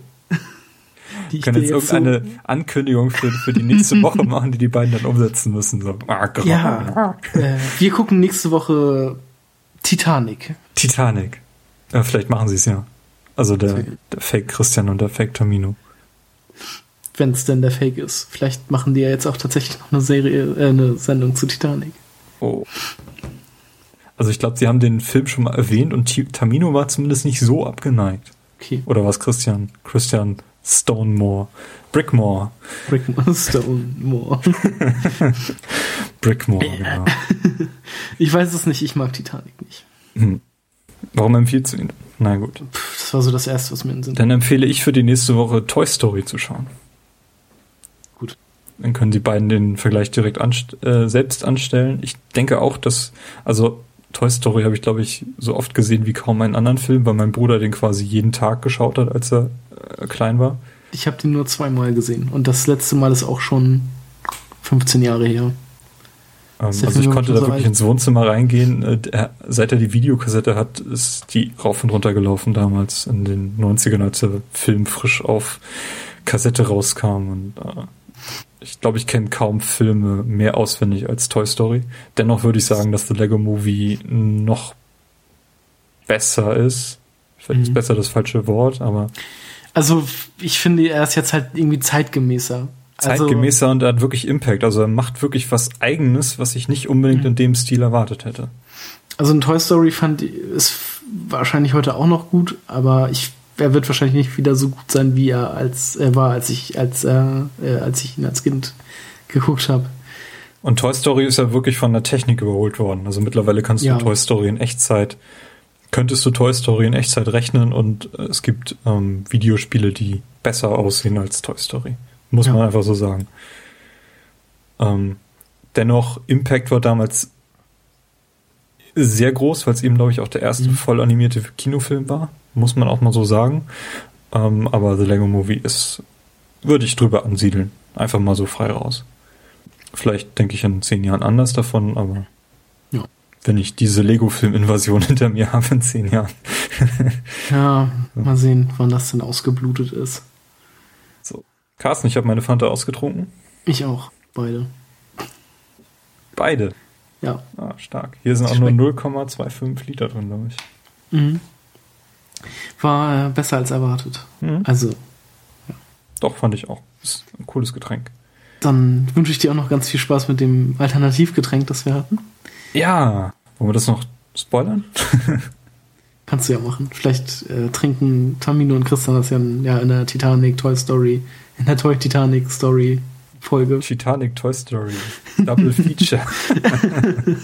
Die ich können jetzt irgendeine so Ankündigung für, für die nächste Woche machen, die die beiden dann umsetzen müssen. So. Ah, ja, äh, wir gucken nächste Woche Titanic. Titanic. Ja, vielleicht machen sie es ja. Also der, der Fake Christian und der Fake Tamino. Wenn es denn der Fake ist. Vielleicht machen die ja jetzt auch tatsächlich noch eine Serie, äh, eine Sendung zu Titanic. Oh. Also ich glaube, sie haben den Film schon mal erwähnt und Tamino war zumindest nicht so abgeneigt. Okay. Oder was Christian? Christian Stonemore. Brickmore. Brickmore, Stonemore. Brickmore, genau. Ich weiß es nicht, ich mag Titanic nicht. Hm. Warum empfiehlst du ihn? Na gut. das war so das Erste, was mir in den Sinn Dann empfehle ich für die nächste Woche Toy Story zu schauen. Gut. Dann können die beiden den Vergleich direkt anst äh, selbst anstellen. Ich denke auch, dass, also Toy Story habe ich, glaube ich, so oft gesehen wie kaum einen anderen Film, weil mein Bruder den quasi jeden Tag geschaut hat, als er äh, klein war. Ich habe den nur zweimal gesehen und das letzte Mal ist auch schon 15 Jahre her. Ähm, also ich konnte da so wirklich alt. ins Wohnzimmer reingehen. Äh, seit er die Videokassette hat, ist die rauf und runter gelaufen damals in den 90ern, als der Film frisch auf Kassette rauskam. Und äh, ich glaube, ich kenne kaum Filme mehr auswendig als Toy Story. Dennoch würde ich sagen, dass The Lego Movie noch besser ist. Vielleicht mhm. ist besser das falsche Wort, aber. Also, ich finde, er ist jetzt halt irgendwie zeitgemäßer. Also zeitgemäßer also, und er hat wirklich Impact. Also, er macht wirklich was Eigenes, was ich nicht unbedingt mhm. in dem Stil erwartet hätte. Also, ein Toy Story fand ist wahrscheinlich heute auch noch gut, aber ich er wird wahrscheinlich nicht wieder so gut sein, wie er als er war, als ich als äh, als ich ihn als Kind geguckt habe. Und Toy Story ist ja wirklich von der Technik überholt worden. Also mittlerweile kannst ja. du Toy Story in Echtzeit könntest du Toy Story in Echtzeit rechnen und äh, es gibt ähm, Videospiele, die besser aussehen als Toy Story. Muss ja. man einfach so sagen. Ähm, dennoch, Impact war damals sehr groß, weil es eben, glaube ich, auch der erste mhm. voll animierte Kinofilm war muss man auch mal so sagen. Ähm, aber The Lego Movie ist, würde ich drüber ansiedeln. Einfach mal so frei raus. Vielleicht denke ich in zehn Jahren anders davon, aber ja. wenn ich diese Lego-Film-Invasion hinter mir habe in zehn Jahren. ja, mal sehen, wann das denn ausgeblutet ist. So. Carsten, ich habe meine Fanta ausgetrunken. Ich auch. Beide. Beide. Ja. Ah, stark. Hier sind auch nur 0,25 Liter drin, glaube ich. Mhm. War äh, besser als erwartet. Mhm. Also, Doch, fand ich auch. Ist ein cooles Getränk. dann wünsche ich dir auch noch ganz viel Spaß mit dem Alternativgetränk, das wir hatten. Ja. Wollen wir das noch spoilern? Kannst du ja machen. Vielleicht äh, trinken Tamino und Christian das ja, in- ja in der Titanic Toy Story, in der Toy Titanic Story Folge. Titanic Toy Story. Double Feature.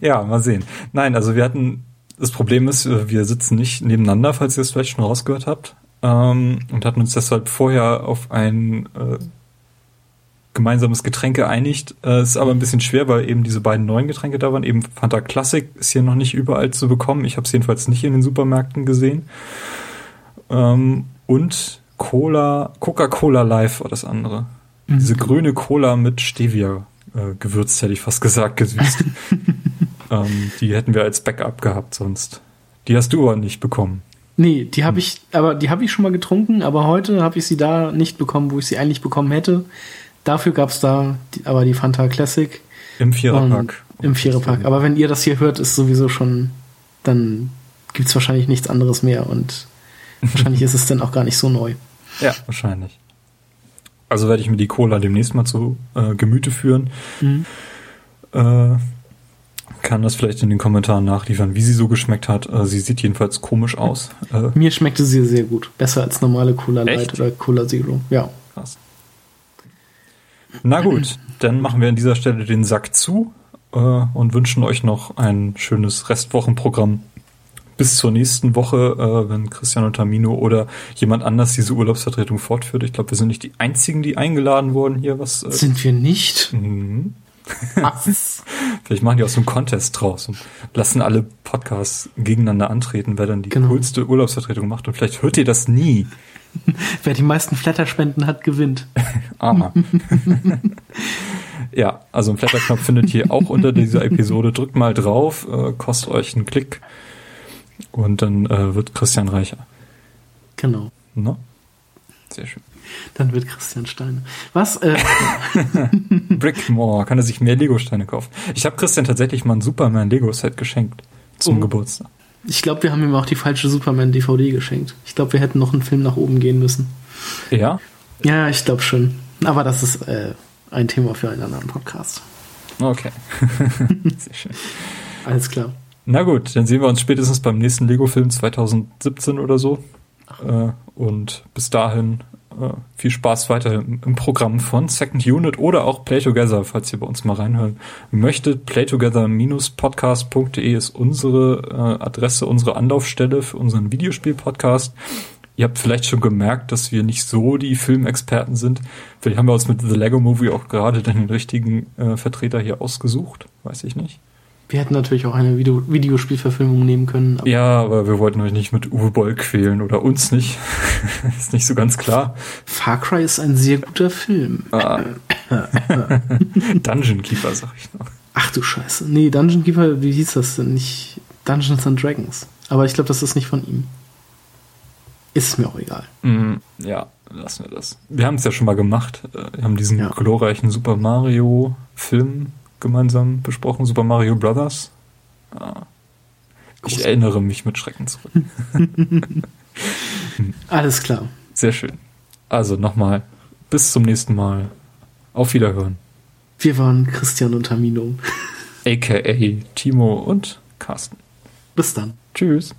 ja, mal sehen. Nein, also wir hatten, das Problem ist, äh, wir sitzen nicht nebeneinander, falls ihr es vielleicht schon rausgehört habt, ähm, und hatten uns deshalb vorher auf ein äh, gemeinsames Getränk geeinigt. Äh, ist aber ein bisschen schwer, weil eben diese beiden neuen Getränke da waren. Eben Fanta Classic ist hier noch nicht überall zu bekommen. Ich habe es jedenfalls nicht in den Supermärkten gesehen. Ähm, und Cola, Coca-Cola Live war das andere. Diese grüne Cola mit Stevia äh, gewürzt, hätte ich fast gesagt, gesüßt. ähm, die hätten wir als Backup gehabt sonst. Die hast du aber nicht bekommen. Nee, die habe ich, aber die habe ich schon mal getrunken, aber heute habe ich sie da nicht bekommen, wo ich sie eigentlich bekommen hätte. Dafür gab's da die, aber die Fanta Classic Im Viererpack. im Viererpack. Aber wenn ihr das hier hört, ist sowieso schon, dann gibt's wahrscheinlich nichts anderes mehr und wahrscheinlich ist es dann auch gar nicht so neu. Ja, wahrscheinlich. Also werde ich mir die Cola demnächst mal zu äh, Gemüte führen. Mhm. Äh, kann das vielleicht in den Kommentaren nachliefern, wie sie so geschmeckt hat. Äh, sie sieht jedenfalls komisch aus. Äh, Mir schmeckte sie sehr gut. Besser als normale Cola Light Echt? oder Cola Zero. Ja. Krass. Na gut, dann machen wir an dieser Stelle den Sack zu äh, und wünschen euch noch ein schönes Restwochenprogramm. Bis zur nächsten Woche, äh, wenn Christian und Tamino oder jemand anders diese Urlaubsvertretung fortführt. Ich glaube, wir sind nicht die einzigen, die eingeladen wurden hier. Was? Äh, Sind wir nicht? mhm. Was? Vielleicht machen die aus einem Contest draus und lassen alle Podcasts gegeneinander antreten, wer dann die Genau. coolste Urlaubsvertretung macht. Und vielleicht hört ihr das nie. Wer die meisten Flatterspenden hat, gewinnt. Aha. ja, also einen Flatterknopf findet ihr auch unter dieser Episode. Drückt mal drauf, äh, kostet euch einen Klick und dann äh, wird Christian reicher. Genau. Ne? Sehr schön. Dann wird Christian Steine. Was? Äh, Brickmore, kann er sich mehr Lego-Steine kaufen. Ich habe Christian tatsächlich mal ein Superman-Lego-Set geschenkt zum Oh. Geburtstag. ich glaube, wir haben ihm auch die falsche Superman-DVD geschenkt. Ich glaube, wir hätten noch einen Film nach oben gehen müssen. Ja? Ja, ich glaube schon. Aber das ist äh, ein Thema für einen anderen Podcast. Okay. Sehr schön. Alles klar. Na gut, dann sehen wir uns spätestens beim nächsten Lego-Film 2017 oder so. Äh, und bis dahin äh, viel Spaß weiter im, im Programm von Second Unit oder auch Play Together, falls ihr bei uns mal reinhören möchtet. Playtogether-podcast.de ist unsere äh, Adresse, unsere Anlaufstelle für unseren Videospiel-Podcast. Ihr habt vielleicht schon gemerkt, dass wir nicht so die Filmexperten sind. Vielleicht haben wir uns mit The Lego Movie auch gerade den richtigen äh, Vertreter hier ausgesucht. Weiß ich nicht. Wir hätten natürlich auch eine Video Videospielverfilmung nehmen können. aber Ja, aber wir wollten euch nicht mit Uwe Boll quälen oder uns nicht. ist nicht so ganz klar. Far Cry ist ein sehr guter Film. Ah. Dungeon Keeper, sag ich noch. Ach du Scheiße. Nee, Dungeon Keeper, wie hieß das denn? Nicht Dungeons and Dragons. Aber ich glaube, das ist nicht von ihm. Ist mir auch egal. Mm, ja, lassen wir das. Wir haben es ja schon mal gemacht. Äh, Wir haben diesen Ja. glorreichen Super Mario Film gemeinsam besprochen, Super Mario Brothers. Ah. Ich Groß. erinnere mich mit Schrecken zurück. Alles klar. Sehr schön. Also nochmal, bis zum nächsten Mal. Auf Wiederhören. Wir waren Christian und Tamino. AKA Timo und Carsten. Bis dann. Tschüss.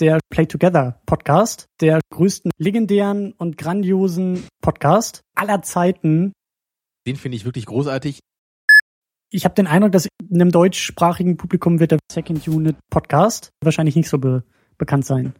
Der Play Together Podcast, der größten legendären und grandiosen Podcast aller Zeiten. Den finde ich wirklich großartig. Ich habe den Eindruck, dass in einem deutschsprachigen Publikum wird der Second Unit Podcast wahrscheinlich nicht so be bekannt sein.